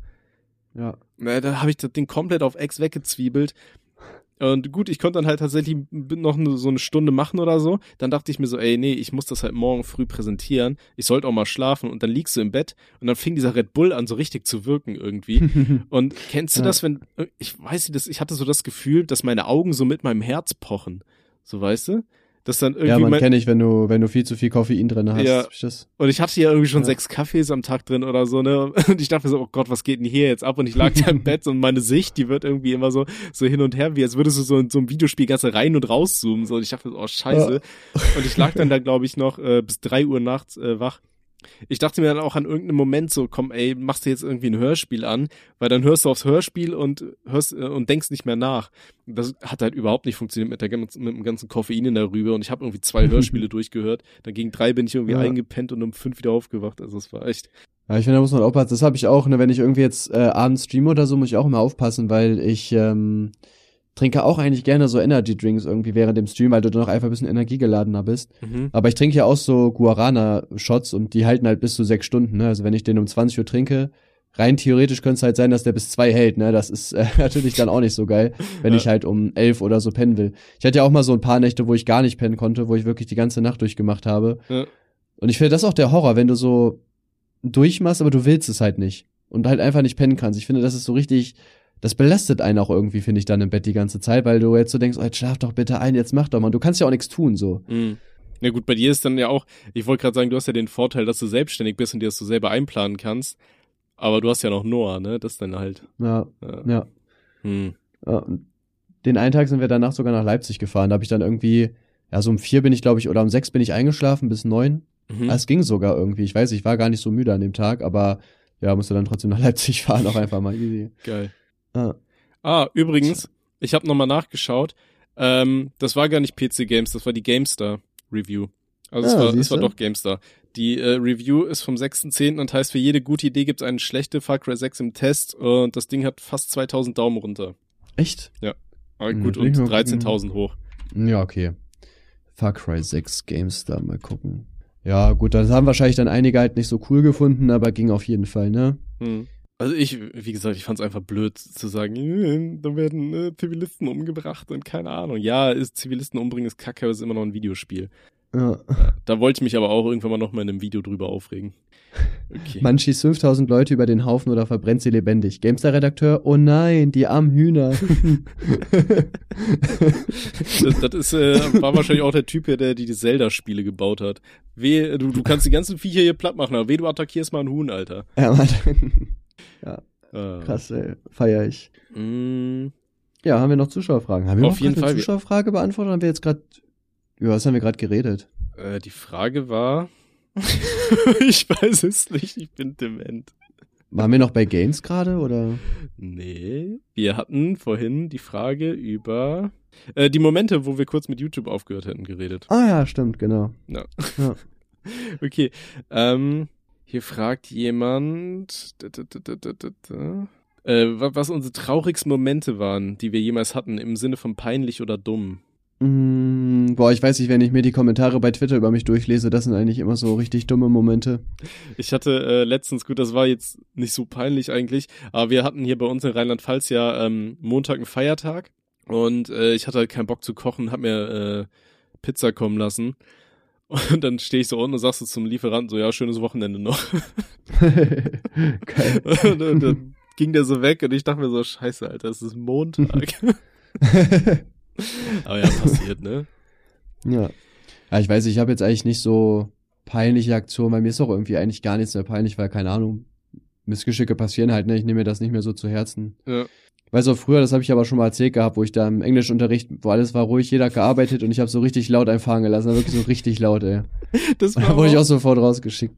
Ja. Na, da habe ich das Ding komplett auf Ex weggezwiebelt und gut, ich konnte dann halt tatsächlich noch so eine Stunde machen oder so. Dann dachte ich mir so, ey, nee, ich muss das halt morgen früh präsentieren. Ich sollte auch mal schlafen. Und dann liegst du im Bett und dann fing dieser Red Bull an, so richtig zu wirken irgendwie. und kennst du ja. das, wenn, ich weiß nicht, ich hatte so das Gefühl, dass meine Augen so mit meinem Herz pochen. So, weißt du? Das dann irgendwie. Ja, man kenne ich, wenn du, wenn du viel zu viel Koffein drin hast. Ja. Und ich hatte ja irgendwie schon ja. sechs Kaffees am Tag drin oder so, ne? Und ich dachte mir so, oh Gott, was geht denn hier jetzt ab? Und ich lag da im Bett und meine Sicht, die wird irgendwie immer so, so hin und her, wie als würdest du so in so einem Videospiel ganz rein und rauszoomen. So, und ich dachte, oh Scheiße. Ja. Und ich lag dann da, glaube ich, noch äh, bis drei Uhr nachts äh, wach. Ich dachte mir dann auch an irgendeinem Moment so, komm, ey, machst du jetzt irgendwie ein Hörspiel an, weil dann hörst du aufs Hörspiel und hörst äh, und denkst nicht mehr nach. Das hat halt überhaupt nicht funktioniert mit, der, mit dem ganzen Koffein in der Rübe und ich habe irgendwie zwei Hörspiele durchgehört. Dann gegen drei bin ich irgendwie ja. eingepennt und um fünf wieder aufgewacht. Also es war echt. Ja, ich finde, da muss man aufpassen. Das habe ich auch, ne, wenn ich irgendwie jetzt äh, abends streame oder so, muss ich auch immer aufpassen, weil ich ähm, trinke auch eigentlich gerne so Energy Drinks irgendwie während dem Stream, weil du dann noch einfach ein bisschen energiegeladener bist. Mhm. Aber ich trinke ja auch so Guarana Shots und die halten halt bis zu sechs Stunden. Ne? Also wenn ich den um 20 Uhr trinke, rein theoretisch könnte es halt sein, dass der bis zwei hält. Ne? Das ist äh, natürlich dann auch nicht so geil, wenn ja. ich halt um elf oder so pennen will. Ich hatte ja auch mal so ein paar Nächte, wo ich gar nicht pennen konnte, wo ich wirklich die ganze Nacht durchgemacht habe. Ja. Und ich finde das auch der Horror, wenn du so durchmachst, aber du willst es halt nicht und halt einfach nicht pennen kannst. Ich finde, das ist so richtig das belastet einen auch irgendwie, finde ich, dann im Bett die ganze Zeit, weil du jetzt so denkst, oh, jetzt schlaf doch bitte ein, jetzt mach doch mal. Du kannst ja auch nichts tun, so. Mhm. Ja gut, bei dir ist dann ja auch, ich wollte gerade sagen, du hast ja den Vorteil, dass du selbstständig bist und dir das du selber einplanen kannst. Aber du hast ja noch Noah, ne? Das ist dann halt. Ja. Ja. ja. Hm. den einen Tag sind wir danach sogar nach Leipzig gefahren. Da habe ich dann irgendwie, ja, so um vier bin ich, glaube ich, oder um sechs bin ich eingeschlafen bis neun. Mhm. Ah, es ging sogar irgendwie. Ich weiß, ich war gar nicht so müde an dem Tag, aber ja, musste dann trotzdem nach Leipzig fahren, auch einfach mal easy. Geil. Ah, ah übrigens, ich habe nochmal nachgeschaut. Ähm, das war gar nicht PC Games, das war die GameStar Review. Also es, war, es war doch GameStar. Die äh, Review ist vom 6.10. und heißt, für jede gute Idee gibt es eine schlechte Far Cry 6 im Test und das Ding hat fast 2000 Daumen runter. Echt? Ja. Aber gut, und 13.000 hoch. Ja, okay. Far Cry 6 GameStar, mal gucken. Ja, gut, das haben wahrscheinlich dann einige halt nicht so cool gefunden, aber ging auf jeden Fall, ne? Hm. Also ich, wie gesagt, ich fand es einfach blöd zu sagen, äh, da werden äh, Zivilisten umgebracht und keine Ahnung. Ja, ist Zivilisten umbringen ist kacke, aber es ist immer noch ein Videospiel. Ja. Da wollte ich mich aber auch irgendwann mal noch mal in einem Video drüber aufregen. Okay. Man schießt 5000 Leute über den Haufen oder verbrennt sie lebendig. Gamestar-Redakteur, oh nein, die armen Hühner. das, das ist, äh, war wahrscheinlich auch der Typ hier, der die, die Zelda-Spiele gebaut hat. Weh, du, du kannst die ganzen Viecher hier platt machen, aber weh, du attackierst mal einen Huhn, Alter. Ja, Mann. Ja. Ah. Krass, ey. Feier ich. Mm. Ja, haben wir noch Zuschauerfragen? Haben wir Auf noch jeden Fall eine Zuschauerfrage beantwortet? Haben wir jetzt gerade über was haben wir gerade geredet? Äh, die Frage war. ich weiß es nicht, ich bin dement. Waren wir noch bei Games gerade oder? Nee, wir hatten vorhin die Frage über äh, die Momente, wo wir kurz mit YouTube aufgehört hätten, geredet. Ah ja, stimmt, genau. Ja. ja. okay. Ähm, hier fragt jemand, äh, was unsere traurigsten Momente waren, die wir jemals hatten, im Sinne von peinlich oder dumm. Mm, boah, ich weiß nicht, wenn ich mir die Kommentare bei Twitter über mich durchlese, das sind eigentlich immer so richtig dumme Momente. Ich hatte äh, letztens, gut, das war jetzt nicht so peinlich eigentlich, aber wir hatten hier bei uns in Rheinland-Pfalz ja ähm, Montag einen Feiertag und äh, ich hatte halt keinen Bock zu kochen, hab mir äh, Pizza kommen lassen. Und dann stehe ich so unten und sagst du zum Lieferanten so, ja, schönes Wochenende noch. Geil. und, und dann ging der so weg und ich dachte mir so, scheiße, Alter, es ist Montag. Aber ja, passiert, ne? Ja. Ja, ich weiß, ich habe jetzt eigentlich nicht so peinliche Aktionen, weil mir ist auch irgendwie eigentlich gar nichts mehr peinlich, weil, keine Ahnung, Missgeschicke passieren halt, ne? Ich nehme mir das nicht mehr so zu Herzen. Ja. Weißt du, früher, das habe ich aber schon mal erzählt gehabt, wo ich da im Englischunterricht, wo alles war ruhig, jeder gearbeitet und ich habe so richtig laut einfahren gelassen, wirklich so richtig laut, ey. Das war da wurde ich auch sofort rausgeschickt.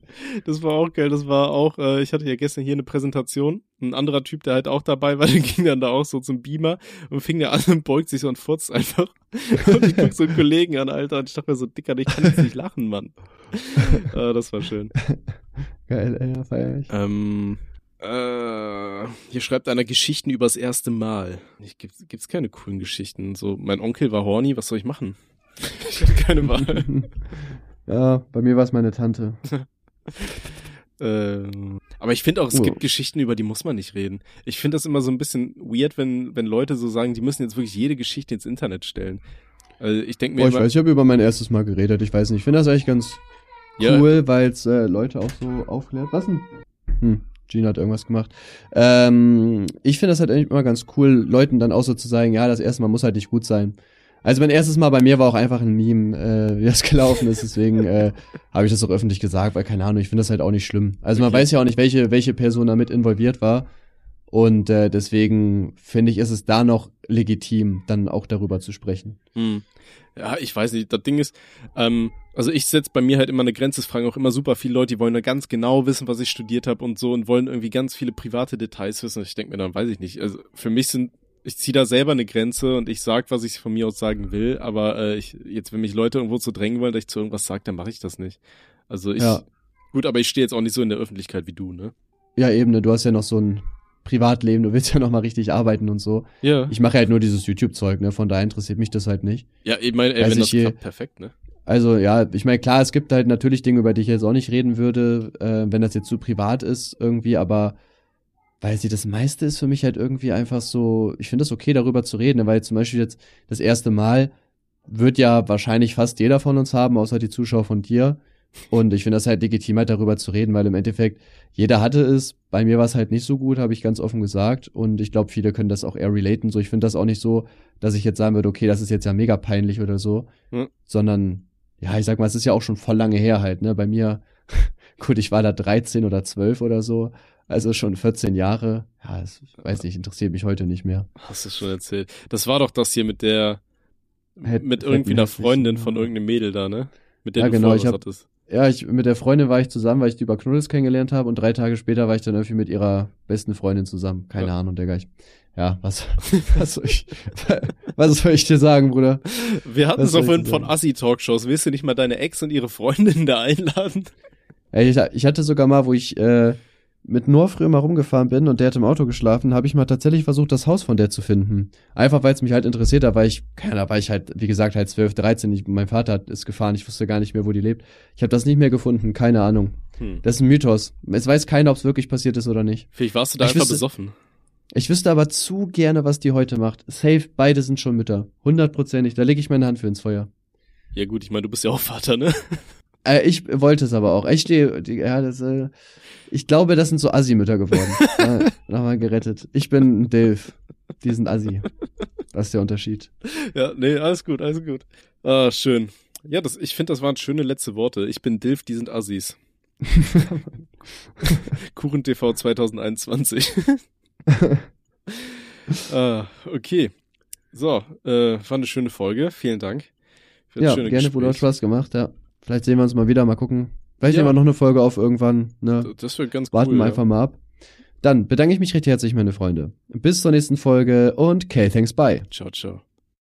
Das war auch geil, das war auch, äh, ich hatte ja gestern hier eine Präsentation, ein anderer Typ, der halt auch dabei war, der ging dann da auch so zum Beamer und fing da an und beugt sich so und furzt einfach. Und ich guck so einen Kollegen an, Alter, und ich dachte mir so, Dicker, ich kann jetzt nicht lachen, Mann. äh, das war schön. Geil, ey, ja, feier ich. Ähm, äh, hier schreibt einer Geschichten übers erste Mal. Ich, gibt, gibt's keine coolen Geschichten. So, mein Onkel war horny, was soll ich machen? ich hatte keine Wahl. ja, bei mir war es meine Tante. ähm, aber ich finde auch, es oh. gibt Geschichten, über die muss man nicht reden. Ich finde das immer so ein bisschen weird, wenn, wenn Leute so sagen, die müssen jetzt wirklich jede Geschichte ins Internet stellen. Also ich denke mir. Boah, ich weiß, ich habe über mein erstes Mal geredet. Ich weiß nicht. Ich finde das eigentlich ganz cool, ja. weil es äh, Leute auch so aufklärt. Was denn? Hm. Gina hat irgendwas gemacht. Ähm, ich finde das halt immer ganz cool, Leuten dann auch so zu sagen, ja, das erste Mal muss halt nicht gut sein. Also mein erstes Mal bei mir war auch einfach ein Meme, äh, wie das gelaufen ist. Deswegen äh, habe ich das auch öffentlich gesagt, weil keine Ahnung, ich finde das halt auch nicht schlimm. Also man okay. weiß ja auch nicht, welche, welche Person damit involviert war. Und äh, deswegen finde ich, ist es da noch legitim, dann auch darüber zu sprechen. Hm. Ja, ich weiß nicht. Das Ding ist, ähm, also ich setze bei mir halt immer eine Grenze. Es fragen auch immer super viele Leute, die wollen da ganz genau wissen, was ich studiert habe und so und wollen irgendwie ganz viele private Details wissen. Ich denke mir dann, weiß ich nicht. Also für mich sind, ich ziehe da selber eine Grenze und ich sag, was ich von mir aus sagen will. Aber äh, ich, jetzt, wenn mich Leute irgendwo zu drängen wollen, dass ich zu irgendwas sage, dann mache ich das nicht. Also ich, ja. gut, aber ich stehe jetzt auch nicht so in der Öffentlichkeit wie du, ne? Ja, eben, ne? Du hast ja noch so ein Privatleben, du willst ja noch mal richtig arbeiten und so. Ja. Ich mache halt nur dieses YouTube-Zeug, ne? Von daher interessiert mich das halt nicht. Ja, ich meine, wenn das klappt, perfekt, ne? Also ja, ich meine, klar, es gibt halt natürlich Dinge, über die ich jetzt auch nicht reden würde, äh, wenn das jetzt zu privat ist irgendwie, aber weil sie das meiste ist für mich halt irgendwie einfach so, ich finde es okay, darüber zu reden, weil zum Beispiel jetzt das erste Mal wird ja wahrscheinlich fast jeder von uns haben, außer die Zuschauer von dir. Und ich finde das halt legitim, halt darüber zu reden, weil im Endeffekt jeder hatte es. Bei mir war es halt nicht so gut, habe ich ganz offen gesagt. Und ich glaube, viele können das auch eher relaten. So, ich finde das auch nicht so, dass ich jetzt sagen würde, okay, das ist jetzt ja mega peinlich oder so. Hm. Sondern, ja, ich sag mal, es ist ja auch schon voll lange her halt, ne? Bei mir, gut, ich war da 13 oder 12 oder so. Also schon 14 Jahre. Ja, das, weiß nicht, interessiert mich heute nicht mehr. Hast du schon erzählt. Das war doch das hier mit der, mit irgendwie einer Freundin von irgendeinem Mädel da, ne? Mit der ja, du genau, ich hab, hattest. Ja, ich, mit der Freundin war ich zusammen, weil ich die über Knuddels kennengelernt habe und drei Tage später war ich dann irgendwie mit ihrer besten Freundin zusammen. Keine ja. Ahnung, der gleich. Ja, was, was, soll ich, was soll ich dir sagen, Bruder? Wir hatten es doch vorhin von Assi-Talkshows. Willst du nicht mal deine Ex und ihre Freundin da einladen? Ich, ich hatte sogar mal, wo ich äh, mit früher mal rumgefahren bin und der hat im Auto geschlafen, habe ich mal tatsächlich versucht, das Haus von der zu finden. Einfach weil es mich halt interessiert hat, weil ich, keine, da war ich halt, wie gesagt, halt 12, 13, ich, mein Vater ist gefahren, ich wusste gar nicht mehr, wo die lebt. Ich habe das nicht mehr gefunden, keine Ahnung. Hm. Das ist ein Mythos. Es weiß keiner, ob es wirklich passiert ist oder nicht. Vielleicht warst du da ich einfach wüsste, besoffen. Ich wüsste aber zu gerne, was die heute macht. Safe, beide sind schon Mütter. Hundertprozentig. Da lege ich meine Hand für ins Feuer. Ja gut, ich meine, du bist ja auch Vater, ne? Äh, ich wollte es aber auch. Ich stehe, ja, das, äh, ich glaube, das sind so Assi-Mütter geworden. ja, Nochmal gerettet. Ich bin Dilf. Die sind Assi. Das ist der Unterschied. Ja, nee, alles gut, alles gut. Ah, schön. Ja, das, ich finde, das waren schöne letzte Worte. Ich bin Dilf, die sind Assis. Kuchen TV 2021. ah, okay. So, äh, war eine schöne Folge. Vielen Dank. ja, gerne, Gespräch. Bruder, Spaß gemacht, ja. Vielleicht sehen wir uns mal wieder, mal gucken. Vielleicht ja. nehmen wir noch eine Folge auf irgendwann. Ne? Das wird ganz Warten cool. Warten wir einfach mal ab. Dann bedanke ich mich recht herzlich, meine Freunde. Bis zur nächsten Folge und K, thanks, bye. Ciao, ciao.